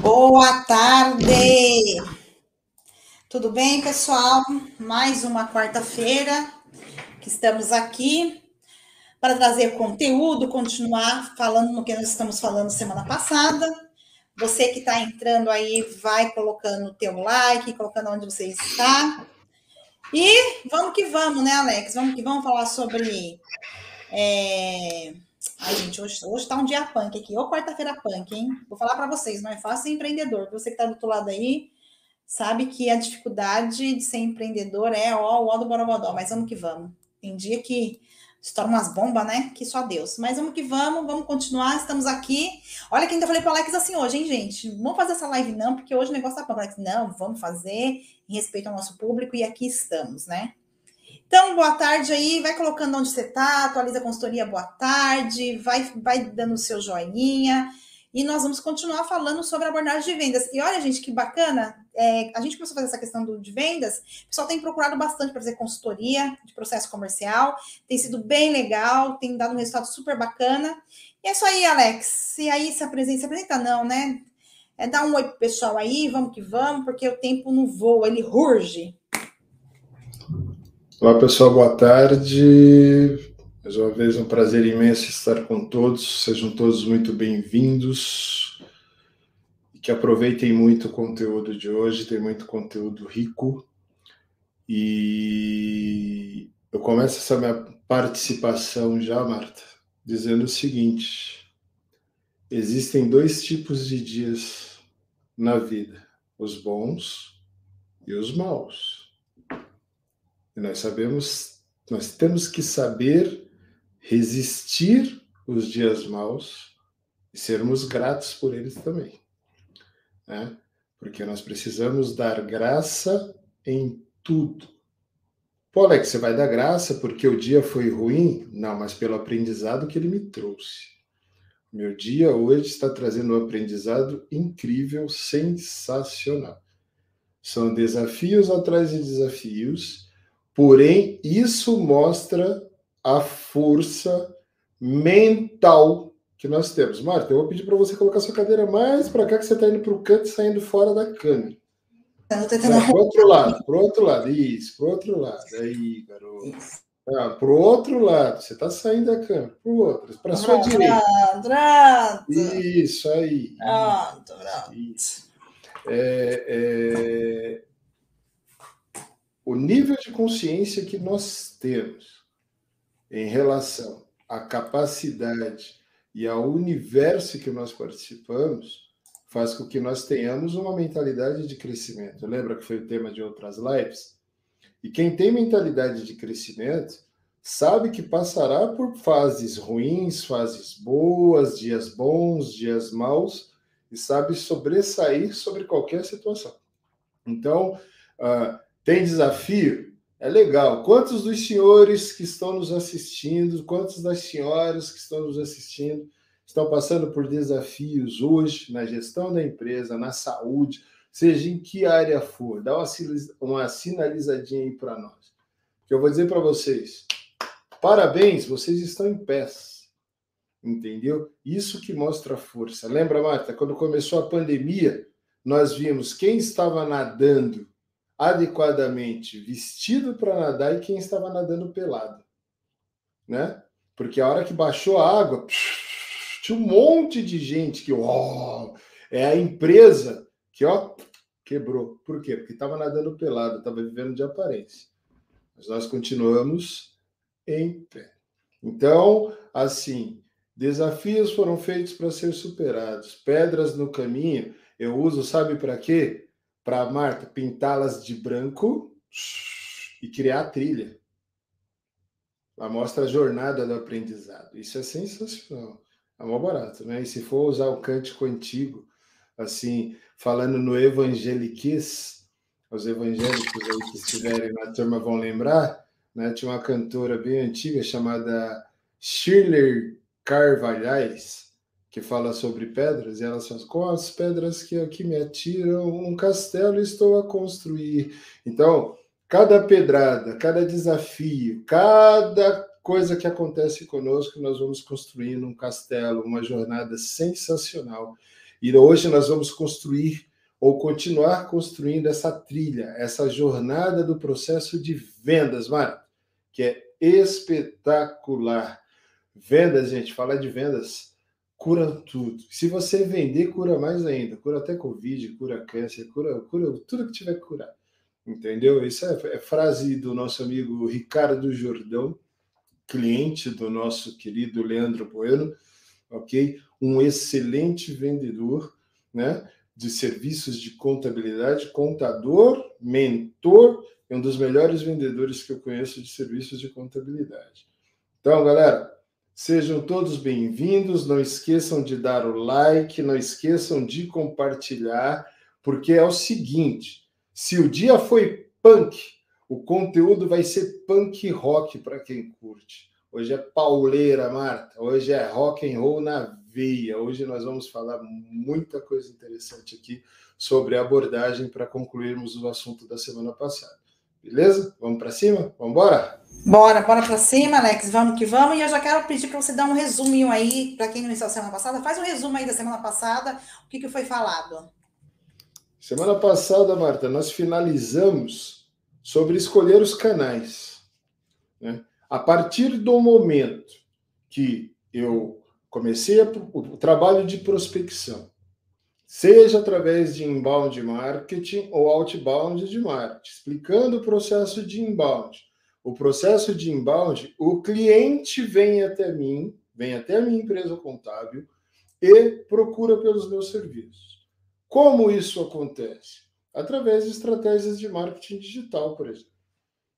Boa tarde! Tudo bem, pessoal? Mais uma quarta-feira que estamos aqui para trazer conteúdo, continuar falando no que nós estamos falando semana passada. Você que está entrando aí, vai colocando o teu like, colocando onde você está. E vamos que vamos, né, Alex? Vamos que vamos falar sobre. É... Ai, gente, hoje, hoje tá um dia punk aqui, ou quarta-feira punk, hein? Vou falar para vocês, não é fácil ser empreendedor. Você que está do outro lado aí, sabe que a dificuldade de ser empreendedor é ó, o ó do Borobodó, mas vamos que vamos. Tem dia que estoura umas bombas, né? Que só Deus. Mas vamos que vamos, vamos continuar, estamos aqui. Olha que ainda falei para o Alex assim hoje, hein, gente? Não vamos fazer essa live não, porque hoje o negócio tá pronto. Alex, não, vamos fazer em respeito ao nosso público e aqui estamos, né? Então, boa tarde aí, vai colocando onde você tá, atualiza a consultoria, boa tarde, vai, vai dando o seu joinha e nós vamos continuar falando sobre abordagem de vendas. E olha, gente, que bacana, é, a gente começou a fazer essa questão do, de vendas, o pessoal tem procurado bastante para fazer consultoria de processo comercial, tem sido bem legal, tem dado um resultado super bacana. E é isso aí, Alex. E aí, se apresenta, se apresenta não, né? É dar um oi pro pessoal aí, vamos que vamos, porque o tempo não voa, ele urge. Olá, pessoal, boa tarde. Mais uma vez, um prazer imenso estar com todos. Sejam todos muito bem-vindos. Que aproveitem muito o conteúdo de hoje, tem muito conteúdo rico. E eu começo essa minha participação já, Marta, dizendo o seguinte: existem dois tipos de dias na vida, os bons e os maus. E nós sabemos, nós temos que saber resistir os dias maus e sermos gratos por eles também. Né? Porque nós precisamos dar graça em tudo. Pô, Alex, você vai dar graça porque o dia foi ruim? Não, mas pelo aprendizado que ele me trouxe. Meu dia hoje está trazendo um aprendizado incrível, sensacional. São desafios atrás de desafios, porém, isso mostra a força mental que nós temos. Marta, eu vou pedir para você colocar sua cadeira mais para cá, que você está indo para o canto e saindo fora da câmera. Para o outro lado, para o outro lado, isso, para o outro lado. Aí, garoto. Ah, para o outro lado, você está saindo da câmera, para o outro, para a sua pronto, direita. Pronto. Isso, aí. Pronto, pronto. É, é... O nível de consciência que nós temos em relação à capacidade e ao universo que nós participamos, faz com que nós tenhamos uma mentalidade de crescimento. Lembra que foi o tema de outras lives? E quem tem mentalidade de crescimento sabe que passará por fases ruins, fases boas, dias bons, dias maus, e sabe sobressair sobre qualquer situação. Então, uh, tem desafio? É legal. Quantos dos senhores que estão nos assistindo, quantas das senhoras que estão nos assistindo estão passando por desafios hoje na gestão da empresa, na saúde, seja em que área for? Dá uma, sinalizadinha aí para nós. Que eu vou dizer para vocês: parabéns, vocês estão em pés. Entendeu? Isso que mostra força. Lembra, Marta, quando começou a pandemia, nós vimos quem estava nadando adequadamente vestido para nadar e quem estava nadando pelado, né? Porque a hora que baixou a água, tinha um monte de gente que, ó, é a empresa que, ó, quebrou. Por quê? Porque estava nadando pelado, estava vivendo de aparência. Mas nós continuamos em pé. Então, assim, desafios foram feitos para ser superados. Pedras no caminho, eu uso, sabe para quê? Para Marta pintá-las de branco e criar a trilha. Ela mostra a jornada do aprendizado. Isso é sensacional. É mó barato, né? E se for usar o cântico antigo, assim, falando no evangeliquez, os evangélicos aí que estiverem na turma vão lembrar, né? Tinha uma cantora bem antiga chamada Shirley Carvalhais, que fala sobre pedras, e elas falam, com as pedras que aqui me atiram, um castelo estou a construir. Então, cada pedrada, cada desafio, cada coisa que acontece conosco, nós vamos construindo um castelo, uma jornada sensacional. E hoje nós vamos construir ou continuar construindo essa trilha, essa jornada do processo de vendas, Marta, que é espetacular. Vendas, gente, falar de vendas cura tudo. Se você vender, cura mais ainda. Cura até Covid, cura câncer, cura, cura tudo que tiver que curar. Entendeu? Isso é, é frase do nosso amigo Ricardo Jordão, cliente do nosso querido Leandro Bueno, ok? Um excelente vendedor, né? De serviços de contabilidade, contador, mentor, é um dos melhores vendedores que eu conheço de serviços de contabilidade. Então, galera, Sejam todos bem-vindos. Não esqueçam de dar o like, não esqueçam de compartilhar, porque é o seguinte: se o dia foi punk, o conteúdo vai ser punk rock para quem curte. Hoje é pauleira, Marta. Hoje é rock and roll na veia. Hoje nós vamos falar muita coisa interessante aqui sobre abordagem para concluirmos o assunto da semana passada. Beleza? Vamos para cima? Vamos embora? Bora, bora para cima, Alex. Vamos que vamos. E eu já quero pedir para você dar um resuminho aí, para quem não estava semana passada, faz um resumo aí da semana passada, o que, que foi falado. Semana passada, Marta, nós finalizamos sobre escolher os canais. Né? A partir do momento que eu comecei o trabalho de prospecção, seja através de inbound marketing ou outbound de marketing, explicando o processo de inbound. O processo de inbound, o cliente vem até mim, vem até a minha empresa contábil e procura pelos meus serviços. Como isso acontece? Através de estratégias de marketing digital, por exemplo.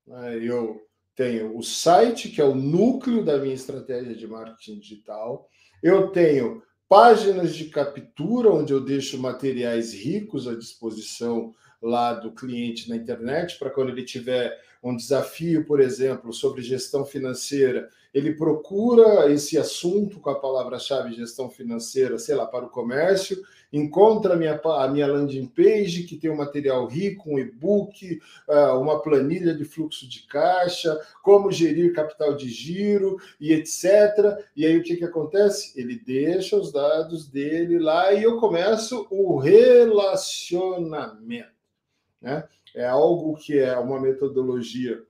Né, eu tenho o site, que é o núcleo da minha estratégia de marketing digital. Eu tenho páginas de captura, onde eu deixo materiais ricos à disposição lá do cliente na internet, para quando ele tiver um desafio, por exemplo, sobre gestão financeira, ele procura esse assunto com a palavra-chave gestão financeira, sei lá, para o comércio, encontra a minha, a minha landing page, que tem um material rico, um e-book, ah, uma planilha de fluxo de caixa, como gerir capital de giro e etc. E aí o que, que acontece? Ele deixa os dados dele lá e eu começo o relacionamento. Né? É algo que é uma metodologia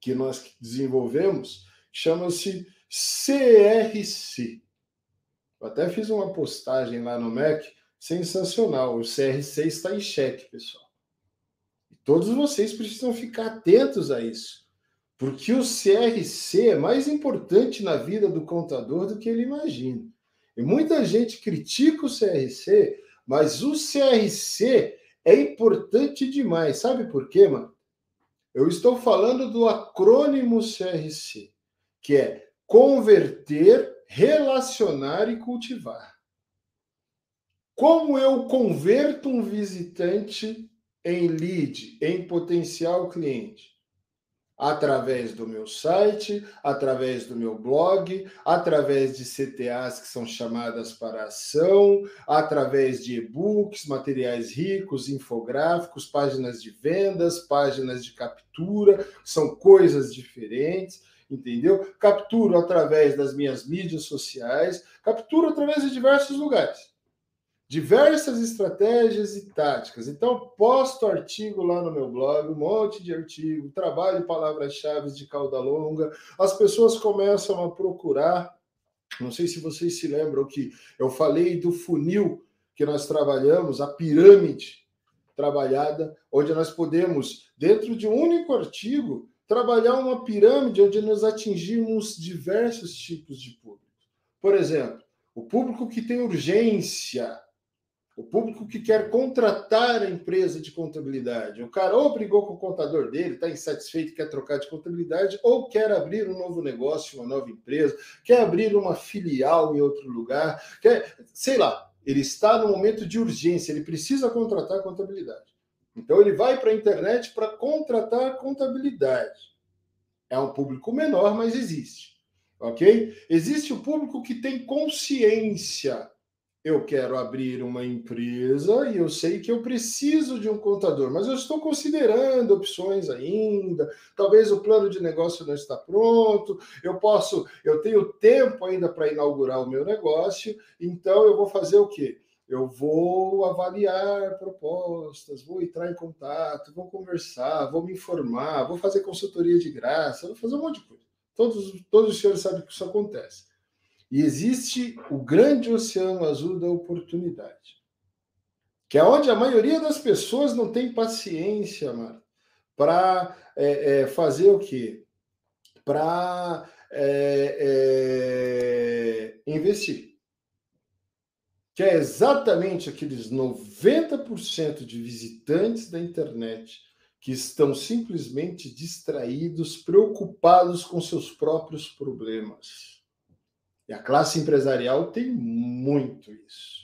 que nós desenvolvemos, chama-se CRC. Eu até fiz uma postagem lá no Mac, sensacional. O CRC está em xeque, pessoal. E todos vocês precisam ficar atentos a isso. Porque o CRC é mais importante na vida do contador do que ele imagina. E muita gente critica o CRC, mas o CRC é importante demais. Sabe por quê, mano? Eu estou falando do acrônimo CRC, que é converter, relacionar e cultivar. Como eu converto um visitante em lead, em potencial cliente? através do meu site, através do meu blog, através de CTAs que são chamadas para ação, através de e-books, materiais ricos, infográficos, páginas de vendas, páginas de captura, são coisas diferentes, entendeu? Capturo através das minhas mídias sociais, capturo através de diversos lugares diversas estratégias e táticas. Então, posto artigo lá no meu blog, um monte de artigo, trabalho palavras-chave de cauda longa, as pessoas começam a procurar. Não sei se vocês se lembram que eu falei do funil que nós trabalhamos, a pirâmide trabalhada, onde nós podemos, dentro de um único artigo, trabalhar uma pirâmide onde nós atingimos diversos tipos de público. Por exemplo, o público que tem urgência, o público que quer contratar a empresa de contabilidade. O cara ou brigou com o contador dele, está insatisfeito, quer trocar de contabilidade, ou quer abrir um novo negócio, uma nova empresa, quer abrir uma filial em outro lugar, quer, sei lá, ele está no momento de urgência, ele precisa contratar contabilidade. Então ele vai para a internet para contratar contabilidade. É um público menor, mas existe. Ok? Existe o público que tem consciência eu quero abrir uma empresa e eu sei que eu preciso de um contador, mas eu estou considerando opções ainda. Talvez o plano de negócio não está pronto. Eu posso, eu tenho tempo ainda para inaugurar o meu negócio, então eu vou fazer o quê? Eu vou avaliar propostas, vou entrar em contato, vou conversar, vou me informar, vou fazer consultoria de graça, vou fazer um monte de coisa. Todos, todos os senhores sabem que isso acontece. E existe o grande oceano azul da oportunidade, que é onde a maioria das pessoas não tem paciência, para é, é, fazer o quê? Para é, é, investir. Que é exatamente aqueles 90% de visitantes da internet que estão simplesmente distraídos, preocupados com seus próprios problemas. E a classe empresarial tem muito isso.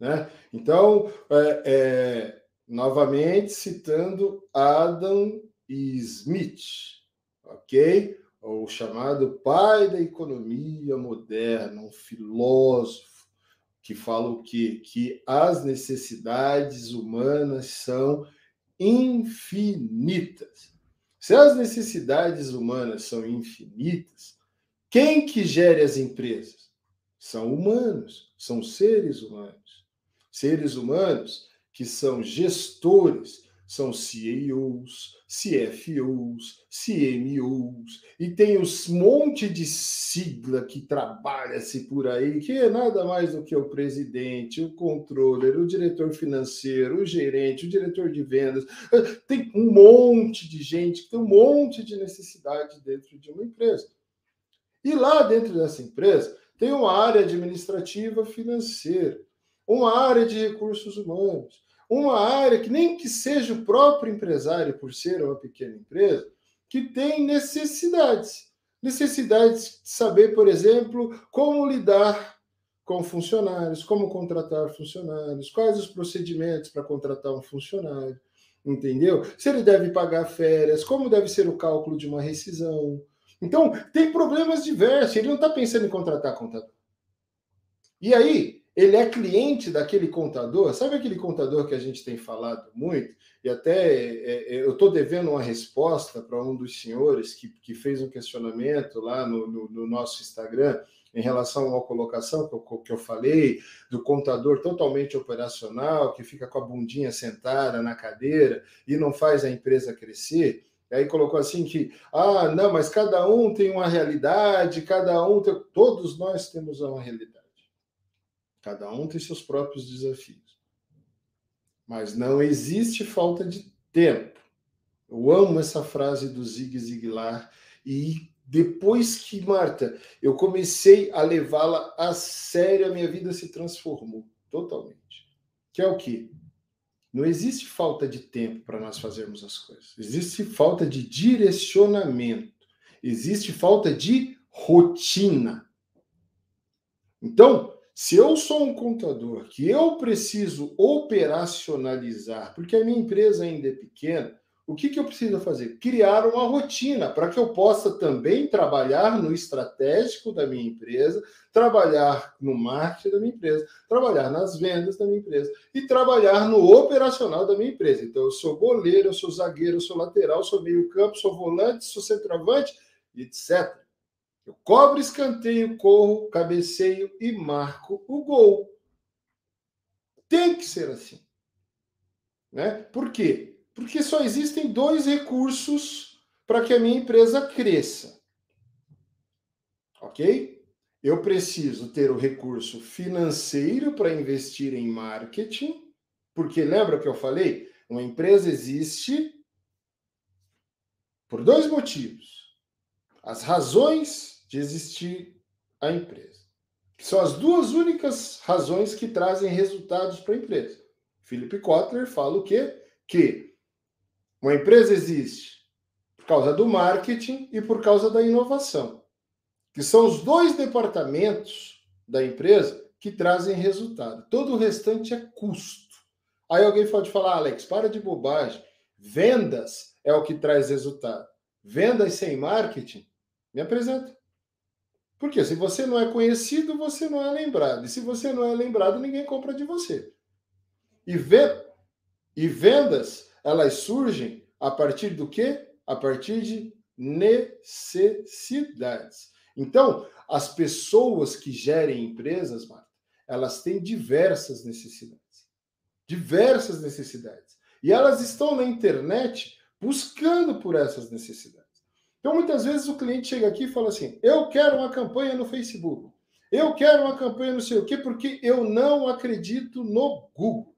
Né? Então, é, é, novamente citando Adam Smith, ok? O chamado pai da economia moderna, um filósofo que fala o quê? Que as necessidades humanas são infinitas. Se as necessidades humanas são infinitas, quem que gere as empresas? São humanos, são seres humanos. Seres humanos que são gestores, são CEOs, CFOs, CMOs, e tem os monte de sigla que trabalha-se por aí, que é nada mais do que o presidente, o controller, o diretor financeiro, o gerente, o diretor de vendas. Tem um monte de gente tem um monte de necessidade dentro de uma empresa. E lá dentro dessa empresa tem uma área administrativa financeira, uma área de recursos humanos, uma área que nem que seja o próprio empresário, por ser uma pequena empresa, que tem necessidades. Necessidades de saber, por exemplo, como lidar com funcionários, como contratar funcionários, quais os procedimentos para contratar um funcionário, entendeu? Se ele deve pagar férias, como deve ser o cálculo de uma rescisão, então, tem problemas diversos. Ele não está pensando em contratar contador. E aí, ele é cliente daquele contador. Sabe aquele contador que a gente tem falado muito? E até é, é, eu estou devendo uma resposta para um dos senhores que, que fez um questionamento lá no, no, no nosso Instagram em relação à colocação que eu, que eu falei, do contador totalmente operacional, que fica com a bundinha sentada na cadeira e não faz a empresa crescer. E aí colocou assim que, ah, não, mas cada um tem uma realidade, cada um tem... Todos nós temos uma realidade. Cada um tem seus próprios desafios. Mas não existe falta de tempo. Eu amo essa frase do Zig Ziglar e depois que, Marta, eu comecei a levá-la a sério, a minha vida se transformou totalmente. Que é o quê? Não existe falta de tempo para nós fazermos as coisas. Existe falta de direcionamento. Existe falta de rotina. Então, se eu sou um contador que eu preciso operacionalizar, porque a minha empresa ainda é pequena, o que, que eu preciso fazer? Criar uma rotina para que eu possa também trabalhar no estratégico da minha empresa, trabalhar no marketing da minha empresa, trabalhar nas vendas da minha empresa e trabalhar no operacional da minha empresa. Então, eu sou goleiro, eu sou zagueiro, eu sou lateral, sou meio-campo, sou volante, sou centroavante, etc. Eu cobro escanteio, corro, cabeceio e marco o gol. Tem que ser assim. Né? Por quê? Porque só existem dois recursos para que a minha empresa cresça. Ok? Eu preciso ter o recurso financeiro para investir em marketing, porque lembra que eu falei? Uma empresa existe por dois motivos. As razões de existir a empresa. São as duas únicas razões que trazem resultados para a empresa. Philip Kotler fala o quê? Que uma empresa existe por causa do marketing e por causa da inovação, que são os dois departamentos da empresa que trazem resultado. Todo o restante é custo. Aí alguém pode falar, Alex, para de bobagem. Vendas é o que traz resultado. Vendas sem marketing, me apresenta. Porque se você não é conhecido, você não é lembrado. E se você não é lembrado, ninguém compra de você. E, ve e vendas, elas surgem a partir do quê? A partir de necessidades. Então, as pessoas que gerem empresas, Marta, elas têm diversas necessidades. Diversas necessidades. E elas estão na internet buscando por essas necessidades. Então, muitas vezes o cliente chega aqui e fala assim: eu quero uma campanha no Facebook, eu quero uma campanha não sei o quê, porque eu não acredito no Google.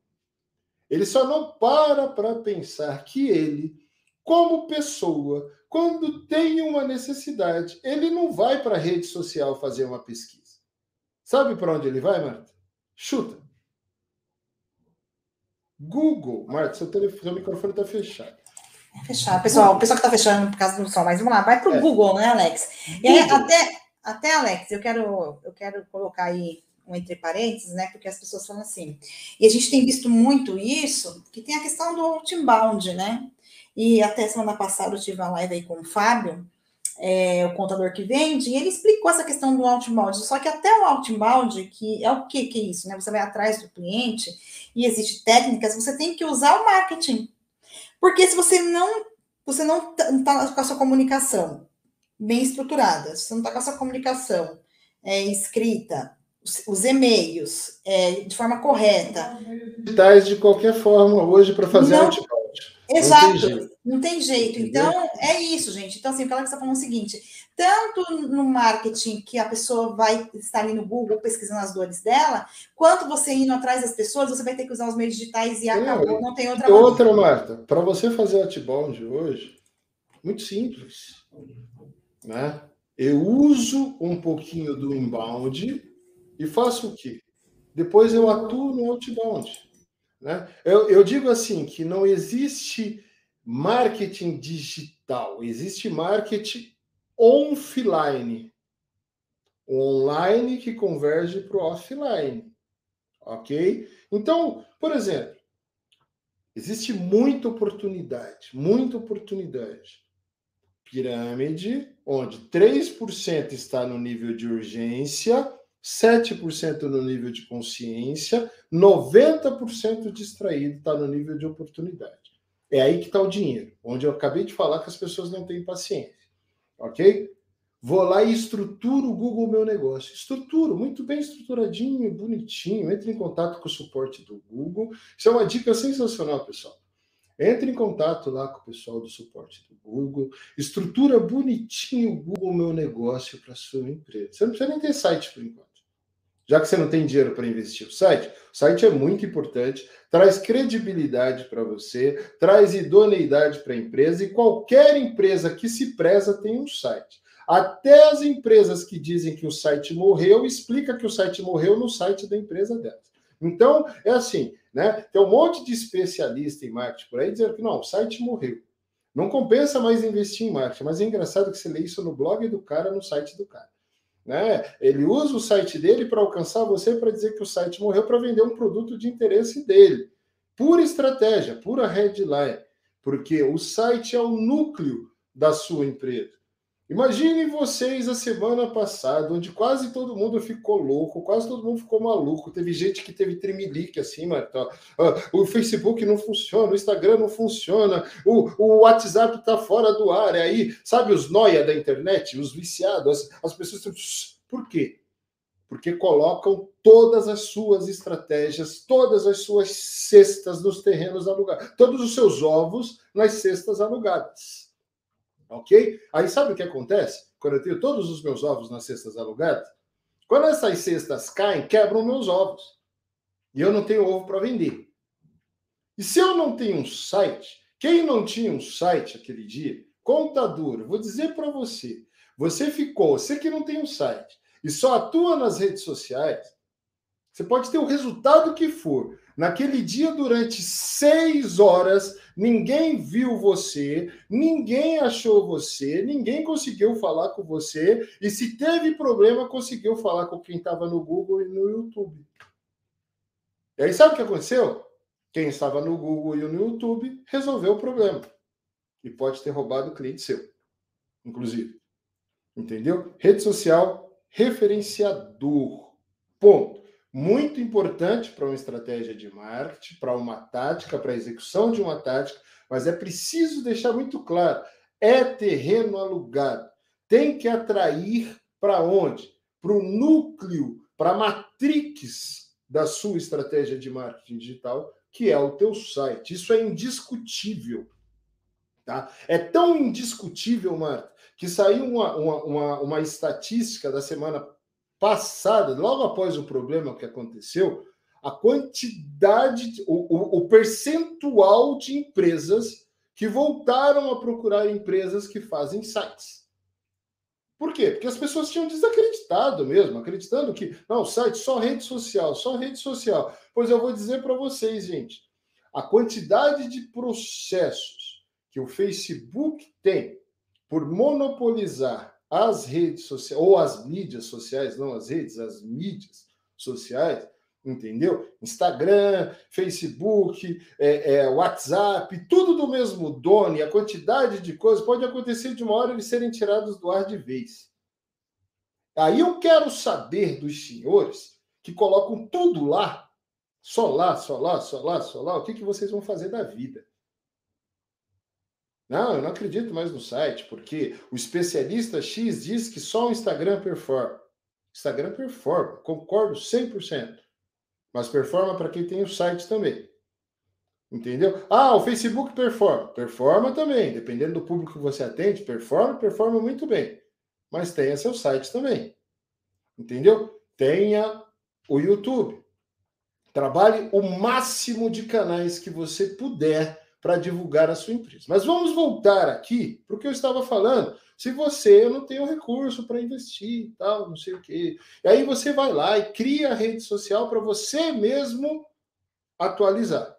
Ele só não para para pensar que ele, como pessoa, quando tem uma necessidade, ele não vai para a rede social fazer uma pesquisa. Sabe para onde ele vai, Marta? Chuta. Google. Marta, seu, telefone, seu microfone está fechado. Fechar. Pessoal, o pessoal que está fechando por causa do som, mas vamos lá, vai para o é. Google, né, Alex? E aí, até, até, Alex, eu quero, eu quero colocar aí um entre parênteses, né? Porque as pessoas falam assim. E a gente tem visto muito isso, que tem a questão do outbound, né? E até semana passada eu tive uma live aí com o Fábio, é, o contador que vende, e ele explicou essa questão do outbound. Só que até o outbound, que é o que, que é isso, né? Você vai atrás do cliente e existe técnicas, você tem que usar o marketing porque se você não você não está com a sua comunicação bem estruturada, se você não está com a sua comunicação é, escrita, os, os e-mails é, de forma correta. Digitais de qualquer forma hoje para fazer não, outbound. Exato, não tem jeito. Então, é isso, gente. Então, assim, o que ela está falando é o seguinte: tanto no marketing, que a pessoa vai estar ali no Google pesquisando as dores dela, quanto você indo atrás das pessoas, você vai ter que usar os meios digitais e acabou, não tem outra Outra, Marta, para você fazer outbound hoje, muito simples. Né? Eu uso um pouquinho do inbound e faço o quê? Depois eu atuo no outbound. Né? Eu, eu digo assim que não existe marketing digital, existe marketing offline. Online que converge para o offline. Ok? Então, por exemplo, existe muita oportunidade, muita oportunidade. Pirâmide, onde 3% está no nível de urgência, 7% no nível de consciência, 90% distraído está no nível de oportunidade. É aí que está o dinheiro, onde eu acabei de falar que as pessoas não têm paciência. Ok? Vou lá e estruturo o Google Meu Negócio. Estruturo, muito bem estruturadinho, bonitinho. Entre em contato com o suporte do Google. Isso é uma dica sensacional, pessoal. Entre em contato lá com o pessoal do suporte do Google. Estrutura bonitinho o Google Meu Negócio para sua empresa. Você não precisa nem ter site por enquanto já que você não tem dinheiro para investir no site, o site é muito importante, traz credibilidade para você, traz idoneidade para a empresa e qualquer empresa que se preza tem um site. Até as empresas que dizem que o site morreu, explica que o site morreu no site da empresa delas. Então, é assim, né? Tem um monte de especialista em marketing por aí dizendo que não, o site morreu. Não compensa mais investir em marketing, mas é engraçado que você lê isso no blog do cara, no site do cara. Né? Ele usa o site dele para alcançar você para dizer que o site morreu para vender um produto de interesse dele. Pura estratégia, pura headline, porque o site é o núcleo da sua empresa. Imaginem vocês a semana passada, onde quase todo mundo ficou louco, quase todo mundo ficou maluco. Teve gente que teve tremelique assim, Marta. O Facebook não funciona, o Instagram não funciona, o, o WhatsApp está fora do ar. É aí, sabe, os noia da internet, os viciados, as, as pessoas. Por quê? Porque colocam todas as suas estratégias, todas as suas cestas nos terrenos alugados, todos os seus ovos nas cestas alugadas. Ok? Aí sabe o que acontece? Quando eu tenho todos os meus ovos nas cestas alugadas, quando essas cestas caem, quebram meus ovos. E eu não tenho ovo para vender. E se eu não tenho um site, quem não tinha um site aquele dia, contador, vou dizer para você, você ficou, você que não tem um site e só atua nas redes sociais, você pode ter o resultado que for, Naquele dia, durante seis horas, ninguém viu você, ninguém achou você, ninguém conseguiu falar com você, e se teve problema, conseguiu falar com quem estava no Google e no YouTube. E aí, sabe o que aconteceu? Quem estava no Google e no YouTube resolveu o problema. E pode ter roubado o cliente seu, inclusive. Entendeu? Rede social referenciador. Ponto. Muito importante para uma estratégia de marketing, para uma tática, para a execução de uma tática, mas é preciso deixar muito claro: é terreno alugado. Tem que atrair para onde? Para o núcleo, para a matrix da sua estratégia de marketing digital, que é o teu site. Isso é indiscutível. Tá? É tão indiscutível, Marta, que saiu uma, uma, uma, uma estatística da semana passada, logo após o problema que aconteceu, a quantidade, o, o, o, percentual de empresas que voltaram a procurar empresas que fazem sites. Por quê? Porque as pessoas tinham desacreditado mesmo, acreditando que, não, site só rede social, só rede social. Pois eu vou dizer para vocês, gente, a quantidade de processos que o Facebook tem por monopolizar as redes sociais, ou as mídias sociais, não as redes, as mídias sociais, entendeu? Instagram, Facebook, é, é, WhatsApp, tudo do mesmo dono, e a quantidade de coisas pode acontecer de uma hora eles serem tirados do ar de vez. Aí eu quero saber dos senhores que colocam tudo lá, só lá, só lá, só lá, só lá, o que, que vocês vão fazer da vida? Não, eu não acredito mais no site, porque o especialista X diz que só o Instagram performa. Instagram performa, concordo 100%. Mas performa para quem tem o site também. Entendeu? Ah, o Facebook performa. Performa também. Dependendo do público que você atende, performa, performa muito bem. Mas tenha seu site também. Entendeu? Tenha o YouTube. Trabalhe o máximo de canais que você puder para divulgar a sua empresa. Mas vamos voltar aqui para o que eu estava falando. Se você não tem o recurso para investir, tal, não sei o quê. E aí você vai lá e cria a rede social para você mesmo atualizar.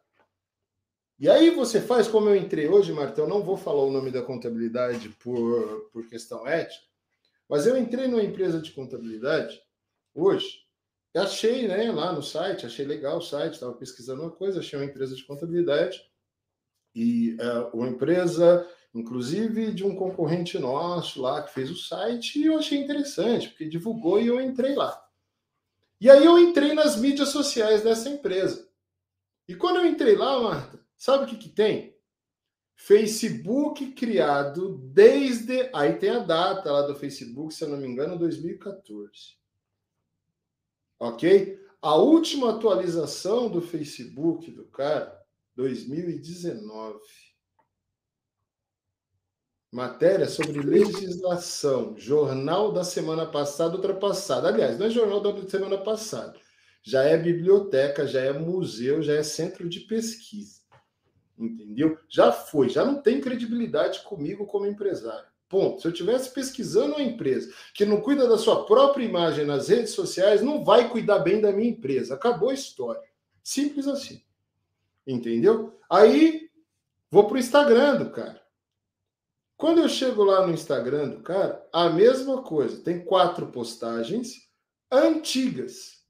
E aí você faz como eu entrei hoje, Marta, eu não vou falar o nome da contabilidade por, por questão ética, mas eu entrei numa empresa de contabilidade hoje, achei né, lá no site, achei legal o site, estava pesquisando uma coisa, achei uma empresa de contabilidade, e é, uma empresa, inclusive de um concorrente nosso lá que fez o site, e eu achei interessante, porque divulgou e eu entrei lá. E aí eu entrei nas mídias sociais dessa empresa. E quando eu entrei lá, Marta, sabe o que, que tem? Facebook criado desde. Aí tem a data lá do Facebook, se eu não me engano, 2014. Ok? A última atualização do Facebook do cara 2019. Matéria sobre legislação, jornal da semana passada, ultrapassada. Aliás, não é jornal da semana passada. Já é biblioteca, já é museu, já é centro de pesquisa. Entendeu? Já foi, já não tem credibilidade comigo como empresário. Ponto. Se eu estivesse pesquisando uma empresa que não cuida da sua própria imagem nas redes sociais, não vai cuidar bem da minha empresa. Acabou a história. Simples assim. Entendeu? Aí vou pro Instagram do cara. Quando eu chego lá no Instagram do cara, a mesma coisa. Tem quatro postagens antigas.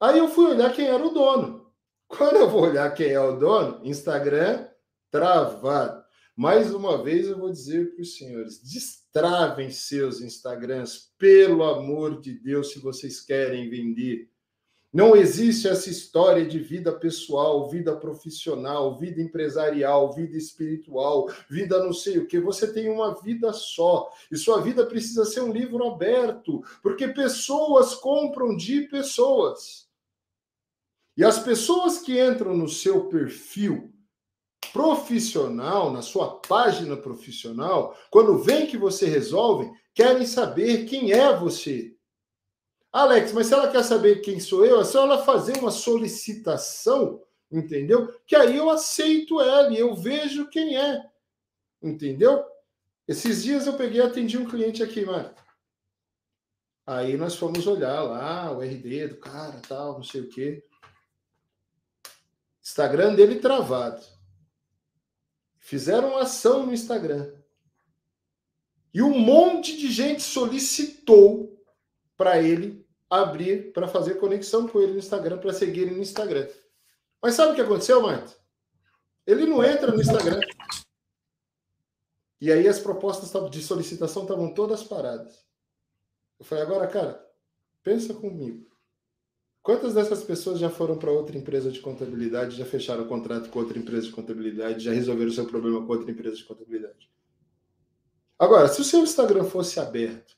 Aí eu fui olhar quem era o dono. Quando eu vou olhar quem é o dono, Instagram travado. Mais uma vez eu vou dizer para os senhores: destravem seus Instagrams, pelo amor de Deus, se vocês querem vender. Não existe essa história de vida pessoal, vida profissional, vida empresarial, vida espiritual, vida não sei o que. Você tem uma vida só. E sua vida precisa ser um livro aberto, porque pessoas compram de pessoas. E as pessoas que entram no seu perfil profissional, na sua página profissional, quando vem que você resolve, querem saber quem é você. Alex, mas se ela quer saber quem sou eu, é só ela fazer uma solicitação, entendeu? Que aí eu aceito ela e eu vejo quem é, entendeu? Esses dias eu peguei e atendi um cliente aqui, mano. Aí nós fomos olhar lá o RD do cara, tal, não sei o quê. Instagram dele travado. Fizeram ação no Instagram. E um monte de gente solicitou para ele abrir para fazer conexão com ele no Instagram, para seguir ele no Instagram. Mas sabe o que aconteceu, Marta? Ele não entra no Instagram. E aí as propostas de solicitação estavam todas paradas. Eu falei, agora, cara, Pensa comigo. Quantas dessas pessoas já foram para outra empresa de contabilidade, já fecharam o contrato com outra empresa de contabilidade, já resolveram o seu problema com outra empresa de contabilidade? Agora, se o seu Instagram fosse aberto,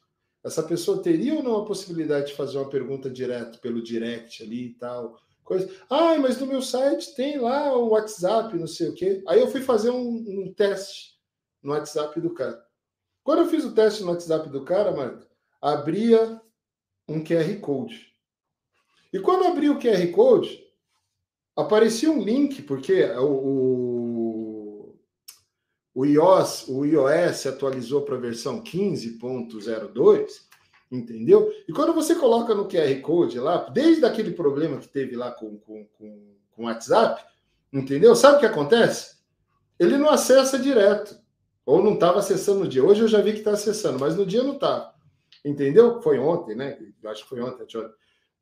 essa pessoa teria ou não a possibilidade de fazer uma pergunta direto pelo direct ali e tal? Coisa. Ah, mas no meu site tem lá o WhatsApp, não sei o quê. Aí eu fui fazer um, um teste no WhatsApp do cara. Quando eu fiz o teste no WhatsApp do cara, Marta, abria um QR Code. E quando abri o QR Code, aparecia um link, porque o, o, iOS, o iOS atualizou para a versão 15.02, entendeu? E quando você coloca no QR Code lá, desde aquele problema que teve lá com, com, com, com o WhatsApp, entendeu? Sabe o que acontece? Ele não acessa direto. Ou não estava acessando no dia. Hoje eu já vi que está acessando, mas no dia não estava. Entendeu? Foi ontem, né? Acho que foi ontem. ontem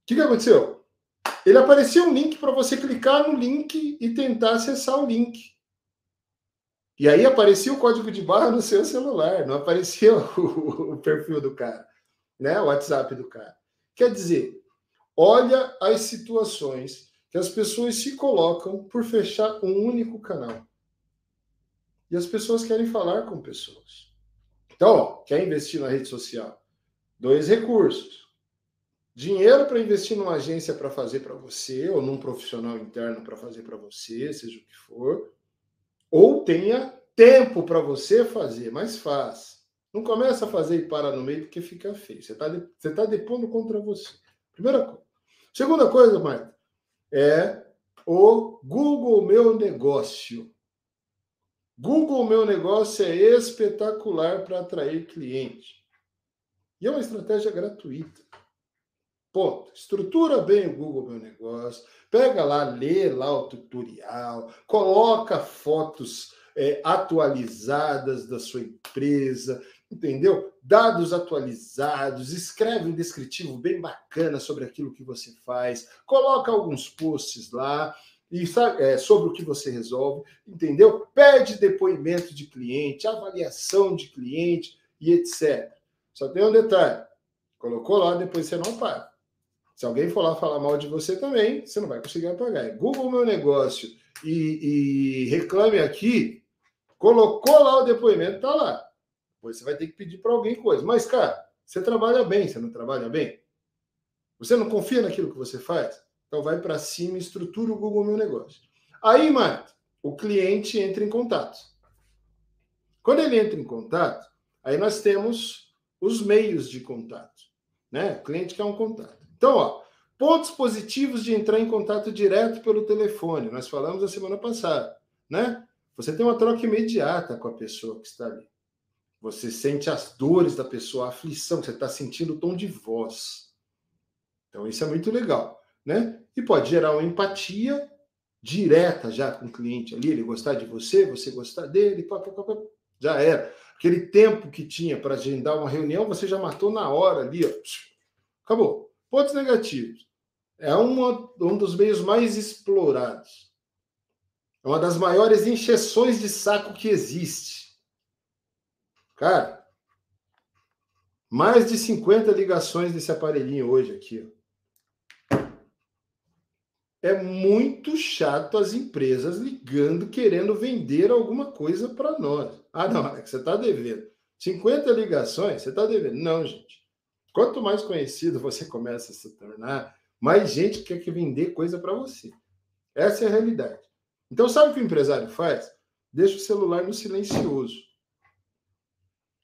que, que aconteceu? Ele aparecia um link para você clicar no link e tentar acessar o link. E aí aparecia o código de barra no seu celular, não aparecia o, o perfil do cara, né? O WhatsApp do cara. Quer dizer, olha as situações que as pessoas se colocam por fechar um único canal. E as pessoas querem falar com pessoas. Então, ó, quer investir na rede social? Dois recursos dinheiro para investir numa agência para fazer para você, ou num profissional interno para fazer para você, seja o que for, ou tenha tempo para você fazer, mas faz. Não começa a fazer e para no meio porque fica feio. Você está você tá depondo contra você. Primeira coisa. Segunda coisa, Marta, é o Google Meu Negócio. Google Meu Negócio é espetacular para atrair cliente. E é uma estratégia gratuita. Ponto. Estrutura bem o Google Meu Negócio, pega lá, lê lá o tutorial, coloca fotos é, atualizadas da sua empresa, entendeu? Dados atualizados, escreve um descritivo bem bacana sobre aquilo que você faz, coloca alguns posts lá e é, sobre o que você resolve, entendeu? Pede depoimento de cliente, avaliação de cliente e etc. Só tem um detalhe: colocou lá, depois você não para. Se alguém for lá falar mal de você também, você não vai conseguir apagar. É Google Meu Negócio e, e reclame aqui, colocou lá o depoimento, tá lá. Depois você vai ter que pedir para alguém coisa. Mas, cara, você trabalha bem, você não trabalha bem? Você não confia naquilo que você faz? Então vai para cima e estrutura o Google Meu Negócio. Aí, Marta, o cliente entra em contato. Quando ele entra em contato, aí nós temos os meios de contato. Né? O cliente quer um contato. Então, ó, pontos positivos de entrar em contato direto pelo telefone. Nós falamos a semana passada, né? Você tem uma troca imediata com a pessoa que está ali. Você sente as dores da pessoa, a aflição, você está sentindo o tom de voz. Então, isso é muito legal, né? E pode gerar uma empatia direta já com o cliente ali, ele gostar de você, você gostar dele, pá, pá, pá, já era. Aquele tempo que tinha para agendar uma reunião, você já matou na hora ali, ó. Acabou. Pontos negativos. É uma, um dos meios mais explorados. É uma das maiores encheções de saco que existe. Cara, mais de 50 ligações desse aparelhinho hoje aqui. É muito chato as empresas ligando, querendo vender alguma coisa para nós. Ah, não, é que você está devendo. 50 ligações, você está devendo. Não, gente. Quanto mais conhecido você começa a se tornar, mais gente quer que vender coisa para você. Essa é a realidade. Então, sabe o que o empresário faz? Deixa o celular no silencioso.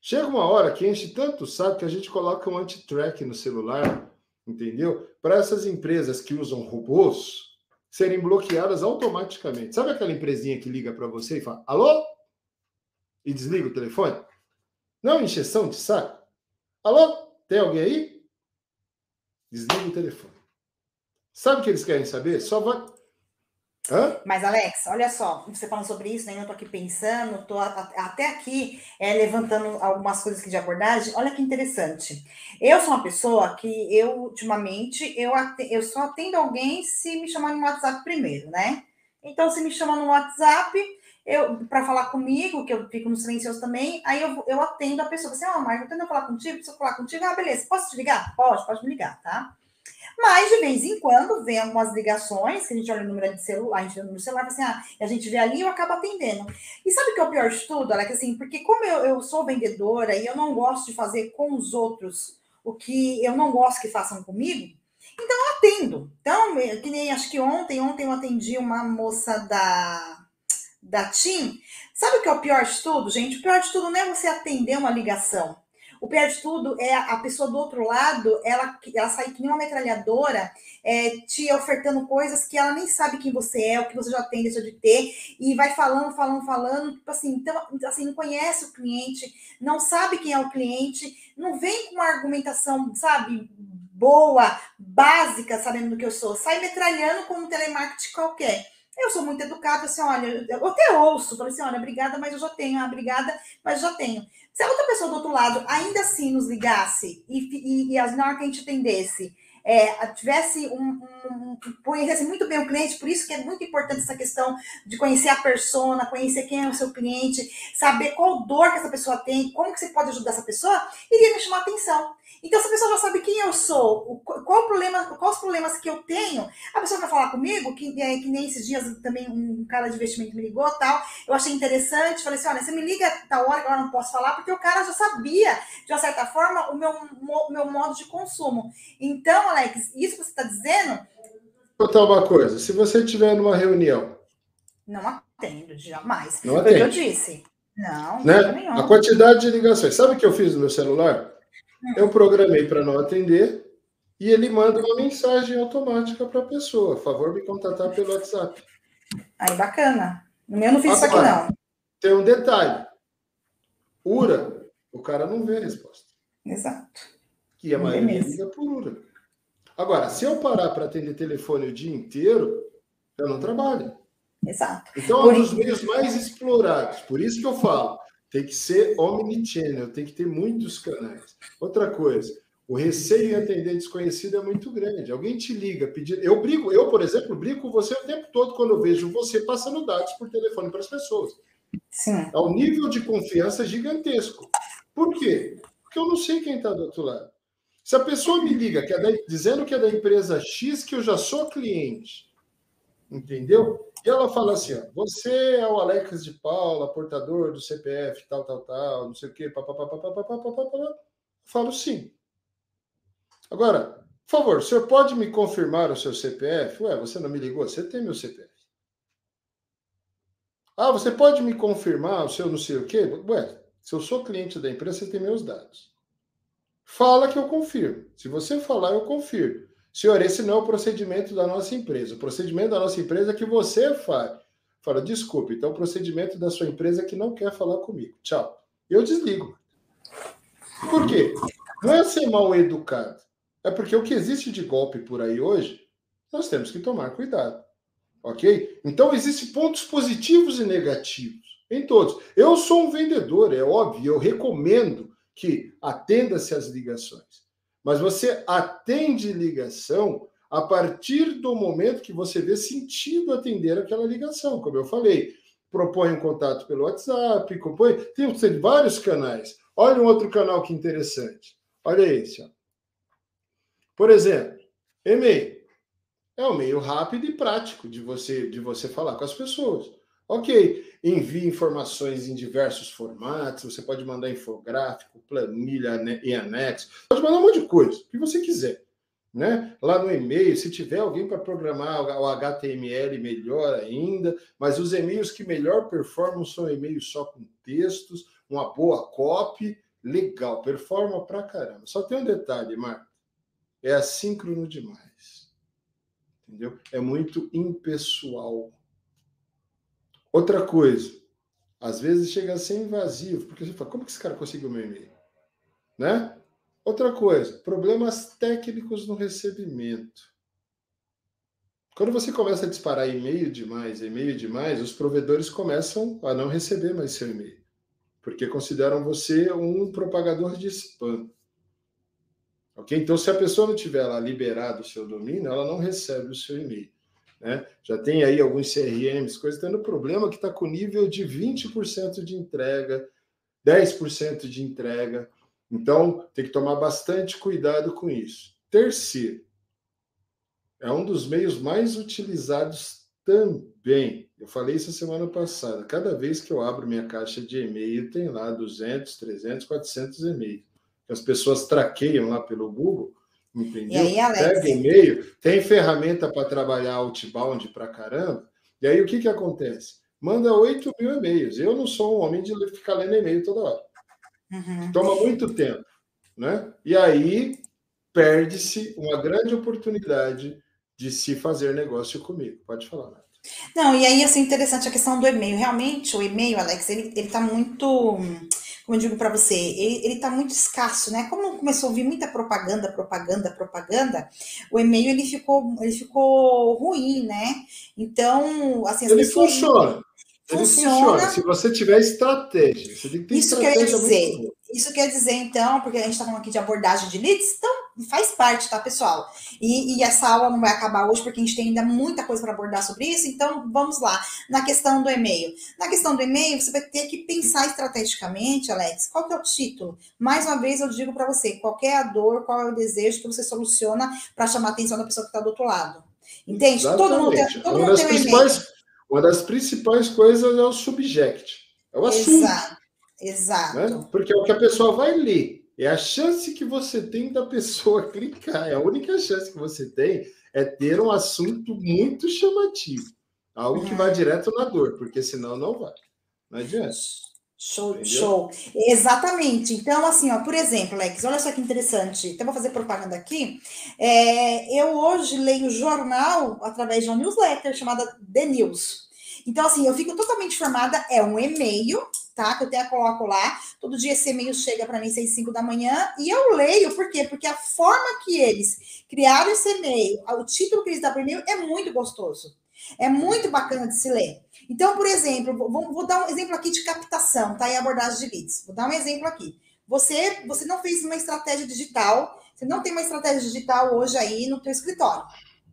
Chega uma hora que enche tanto sabe que a gente coloca um anti-track no celular, entendeu? Para essas empresas que usam robôs serem bloqueadas automaticamente. Sabe aquela empresinha que liga para você e fala: "Alô?" e desliga o telefone? Não é encheção de saco? Alô? Tem alguém aí? Desliga o telefone. Sabe o que eles querem saber? Só vai. Hã? Mas, Alex, olha só, você falando sobre isso, né? Eu tô aqui pensando, tô até aqui é, levantando algumas coisas aqui de abordagem. Olha que interessante. Eu sou uma pessoa que eu, ultimamente, eu, eu só atendo alguém se me chamar no WhatsApp primeiro, né? Então, se me chamar no WhatsApp, eu para falar comigo, que eu fico no silencioso também, aí eu, eu atendo a pessoa. Assim, ah, Marco, eu tento falar contigo, eu falar contigo, ah, beleza, posso te ligar? Pode, pode me ligar, tá? Mas, de vez em quando, vem algumas ligações, que a gente olha o número de celular, a gente olha no celular, assim, ah, a gente vê ali e eu acabo atendendo. E sabe o que é o pior de tudo, Alex? Assim, porque como eu, eu sou vendedora e eu não gosto de fazer com os outros o que eu não gosto que façam comigo, então eu atendo. Então, que nem acho que ontem, ontem eu atendi uma moça da da TIM. Sabe o que é o pior de tudo, gente? O pior de tudo não é você atender uma ligação. O pior de tudo é a pessoa do outro lado, ela, ela sair que nem uma metralhadora, é, te ofertando coisas que ela nem sabe quem você é, o que você já tem, deixa de ter, e vai falando, falando, falando, tipo assim, então, assim, não conhece o cliente, não sabe quem é o cliente, não vem com uma argumentação, sabe, boa, básica, sabendo do que eu sou, sai metralhando como um telemarketing qualquer. Eu sou muito educada, assim, olha, eu até ouço, falei assim, olha, obrigada, mas eu já tenho, ah, obrigada, mas já tenho. Se a outra pessoa do outro lado ainda assim nos ligasse e, e, e na hora que a gente atendesse, é, tivesse um, um, conhecesse muito bem o cliente, por isso que é muito importante essa questão de conhecer a persona, conhecer quem é o seu cliente, saber qual dor que essa pessoa tem, como que você pode ajudar essa pessoa, iria me chamar atenção. Então, se a pessoa já sabe quem eu sou, qual problema, quais os problemas que eu tenho, a pessoa vai falar comigo, que, é, que nem esses dias também um cara de investimento me ligou tal. Eu achei interessante, falei assim: olha, você me liga tal hora, agora não posso falar, porque o cara já sabia, de uma certa forma, o meu, o meu modo de consumo. Então, Alex, isso que você está dizendo. Vou botar uma coisa: se você estiver numa reunião. Não atendo, jamais. Não atendo. Foi o que eu disse. Não, né? A quantidade de ligações. Sabe o que eu fiz no meu celular? Eu programei para não atender e ele manda uma mensagem automática para a pessoa. Favor me contatar pelo WhatsApp. Aí, bacana. No meu não fiz Agora, isso aqui, não. Tem um detalhe. URA, o cara não vê a resposta. Exato. E a não maioria liga por URA. Agora, se eu parar para atender telefone o dia inteiro, eu não trabalho. Exato. Então, é um dos meios mais explorados. Por isso que eu falo, tem que ser omnichannel, tem que ter muitos canais. Outra coisa, o receio em atender desconhecido é muito grande. Alguém te liga pedindo. Eu brigo, eu, por exemplo, brigo com você o tempo todo quando eu vejo você passando dados por telefone para as pessoas. Sim. É um nível de confiança gigantesco. Por quê? Porque eu não sei quem está do outro lado. Se a pessoa me liga que é da, dizendo que é da empresa X, que eu já sou cliente, entendeu? E ela fala assim: ó, você é o Alex de Paula, portador do CPF, tal, tal, tal, não sei o quê, papapá, papapá, papapá, falo sim. Agora, por favor, o senhor pode me confirmar o seu CPF? Ué, você não me ligou? Você tem meu CPF. Ah, você pode me confirmar o seu não sei o quê? Ué, se eu sou cliente da empresa, você tem meus dados. Fala que eu confirmo. Se você falar, eu confirmo. Senhor, esse não é o procedimento da nossa empresa. O procedimento da nossa empresa é que você faz. Fala, desculpe, então o procedimento da sua empresa é que não quer falar comigo. Tchau. Eu desligo. Por quê? Não é ser mal educado. É porque o que existe de golpe por aí hoje, nós temos que tomar cuidado. Ok? Então, existem pontos positivos e negativos em todos. Eu sou um vendedor, é óbvio, eu recomendo que atenda-se às ligações mas você atende ligação a partir do momento que você vê sentido atender aquela ligação, como eu falei. Propõe um contato pelo WhatsApp, compõe, tem, tem vários canais. Olha um outro canal que interessante. Olha esse. Ó. Por exemplo, e-mail. É um meio rápido e prático de você, de você falar com as pessoas. Ok, envie informações em diversos formatos, você pode mandar infográfico, planilha e anexo, pode mandar um monte de coisa, o que você quiser. Né? Lá no e-mail, se tiver alguém para programar o HTML, melhor ainda, mas os e-mails que melhor performam são e-mails só com textos, uma boa copy, legal, performa pra caramba. Só tem um detalhe, Marta, é assíncrono demais. Entendeu? É muito impessoal Outra coisa, às vezes chega a ser invasivo, porque você fala, como que esse cara conseguiu meu e-mail? Né? Outra coisa, problemas técnicos no recebimento. Quando você começa a disparar e-mail demais, e-mail demais, os provedores começam a não receber mais seu e-mail, porque consideram você um propagador de spam. Ok? Então, se a pessoa não tiver lá liberado o seu domínio, ela não recebe o seu e-mail. Né? Já tem aí alguns CRMs, coisas tendo problema que está com nível de 20% de entrega, 10% de entrega. Então, tem que tomar bastante cuidado com isso. Terceiro, é um dos meios mais utilizados também. Eu falei isso semana passada. Cada vez que eu abro minha caixa de e-mail, tem lá 200, 300, 400 e-mails. As pessoas traqueiam lá pelo Google, entendeu? E aí, Alex? Pega e-mail, tem ferramenta para trabalhar outbound para caramba. E aí o que, que acontece? Manda 8 mil e-mails. Eu não sou um homem de ficar lendo e-mail toda hora. Uhum. Toma muito tempo. Né? E aí perde-se uma grande oportunidade de se fazer negócio comigo. Pode falar, Nath. Não, e aí, assim, interessante a questão do e-mail. Realmente, o e-mail, Alex, ele, ele tá muito, como eu digo para você, ele, ele tá muito escasso, né? Como começou a ouvir muita propaganda, propaganda, propaganda, o e-mail, ele ficou, ele ficou ruim, né? Então, assim, as ele pessoas... Funciona. Ele funciona. funciona. Se você tiver estratégia. Você tem que ter Isso estratégia quer dizer. Isso quer dizer, então, porque a gente está falando aqui de abordagem de leads, então faz parte, tá, pessoal? E, e, essa aula não vai acabar hoje, porque a gente tem ainda muita coisa para abordar sobre isso, então vamos lá. Na questão do e-mail. Na questão do e-mail, você vai ter que pensar estrategicamente, Alex, qual que é o título? Mais uma vez, eu digo para você, qual é a dor, qual é o desejo que você soluciona para chamar a atenção da pessoa que está do outro lado. Entende? Exatamente. Todo mundo tem, todo mundo tem um e-mail. Uma das principais coisas é o subject. É o assunto. Exato. Exato. Né? Porque é o que a pessoa vai ler. É a chance que você tem da pessoa clicar. É a única chance que você tem é ter um assunto muito chamativo. Algo que vai uhum. direto na dor, porque senão não vai. Não adianta. Show, Entendeu? show. Exatamente. Então, assim, ó, por exemplo, Lex, olha só que interessante. Então, vou fazer propaganda aqui. É, eu hoje leio jornal através de uma newsletter chamada The News. Então, assim, eu fico totalmente informada. É um e-mail, tá? Que eu até coloco lá. Todo dia esse e-mail chega para mim às 6, 5 da manhã. E eu leio, por quê? Porque a forma que eles criaram esse e-mail, o título que eles dão para e-mail é muito gostoso. É muito bacana de se ler. Então, por exemplo, vou, vou, dar um exemplo aqui de captação, tá? Em abordagem de leads. Vou dar um exemplo aqui. Você, você não fez uma estratégia digital, você não tem uma estratégia digital hoje aí no teu escritório.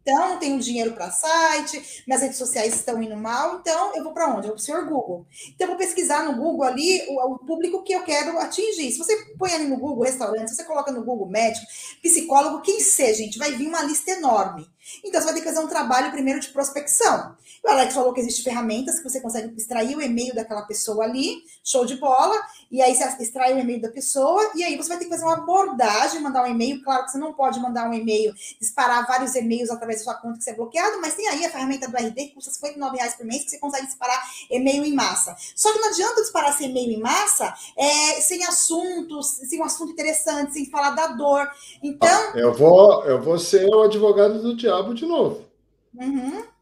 Então, não tenho dinheiro para site, minhas redes sociais estão indo mal, então eu vou para onde? Eu vou para o senhor Google. Então, eu vou pesquisar no Google ali o, o, público que eu quero atingir. Se você põe ali no Google restaurante, se você coloca no Google médico, psicólogo, quem seja, gente, vai vir uma lista enorme. Então, você vai ter que fazer um trabalho primeiro de prospecção. O Alex falou que existem ferramentas que você consegue extrair o e-mail daquela pessoa ali, show de bola, e aí você extrai o e-mail da pessoa, e aí você vai ter que fazer uma abordagem, mandar um e-mail. Claro que você não pode mandar um e-mail, disparar vários e-mails através da sua conta que você é bloqueado, mas tem aí a ferramenta do RD que custa 59 reais por mês, que você consegue disparar e-mail em massa. Só que não adianta disparar esse e-mail em massa é, sem assuntos, sem um assunto interessante, sem falar da dor. Então. Eu vou, eu vou ser o advogado do diabo de novo. Uhum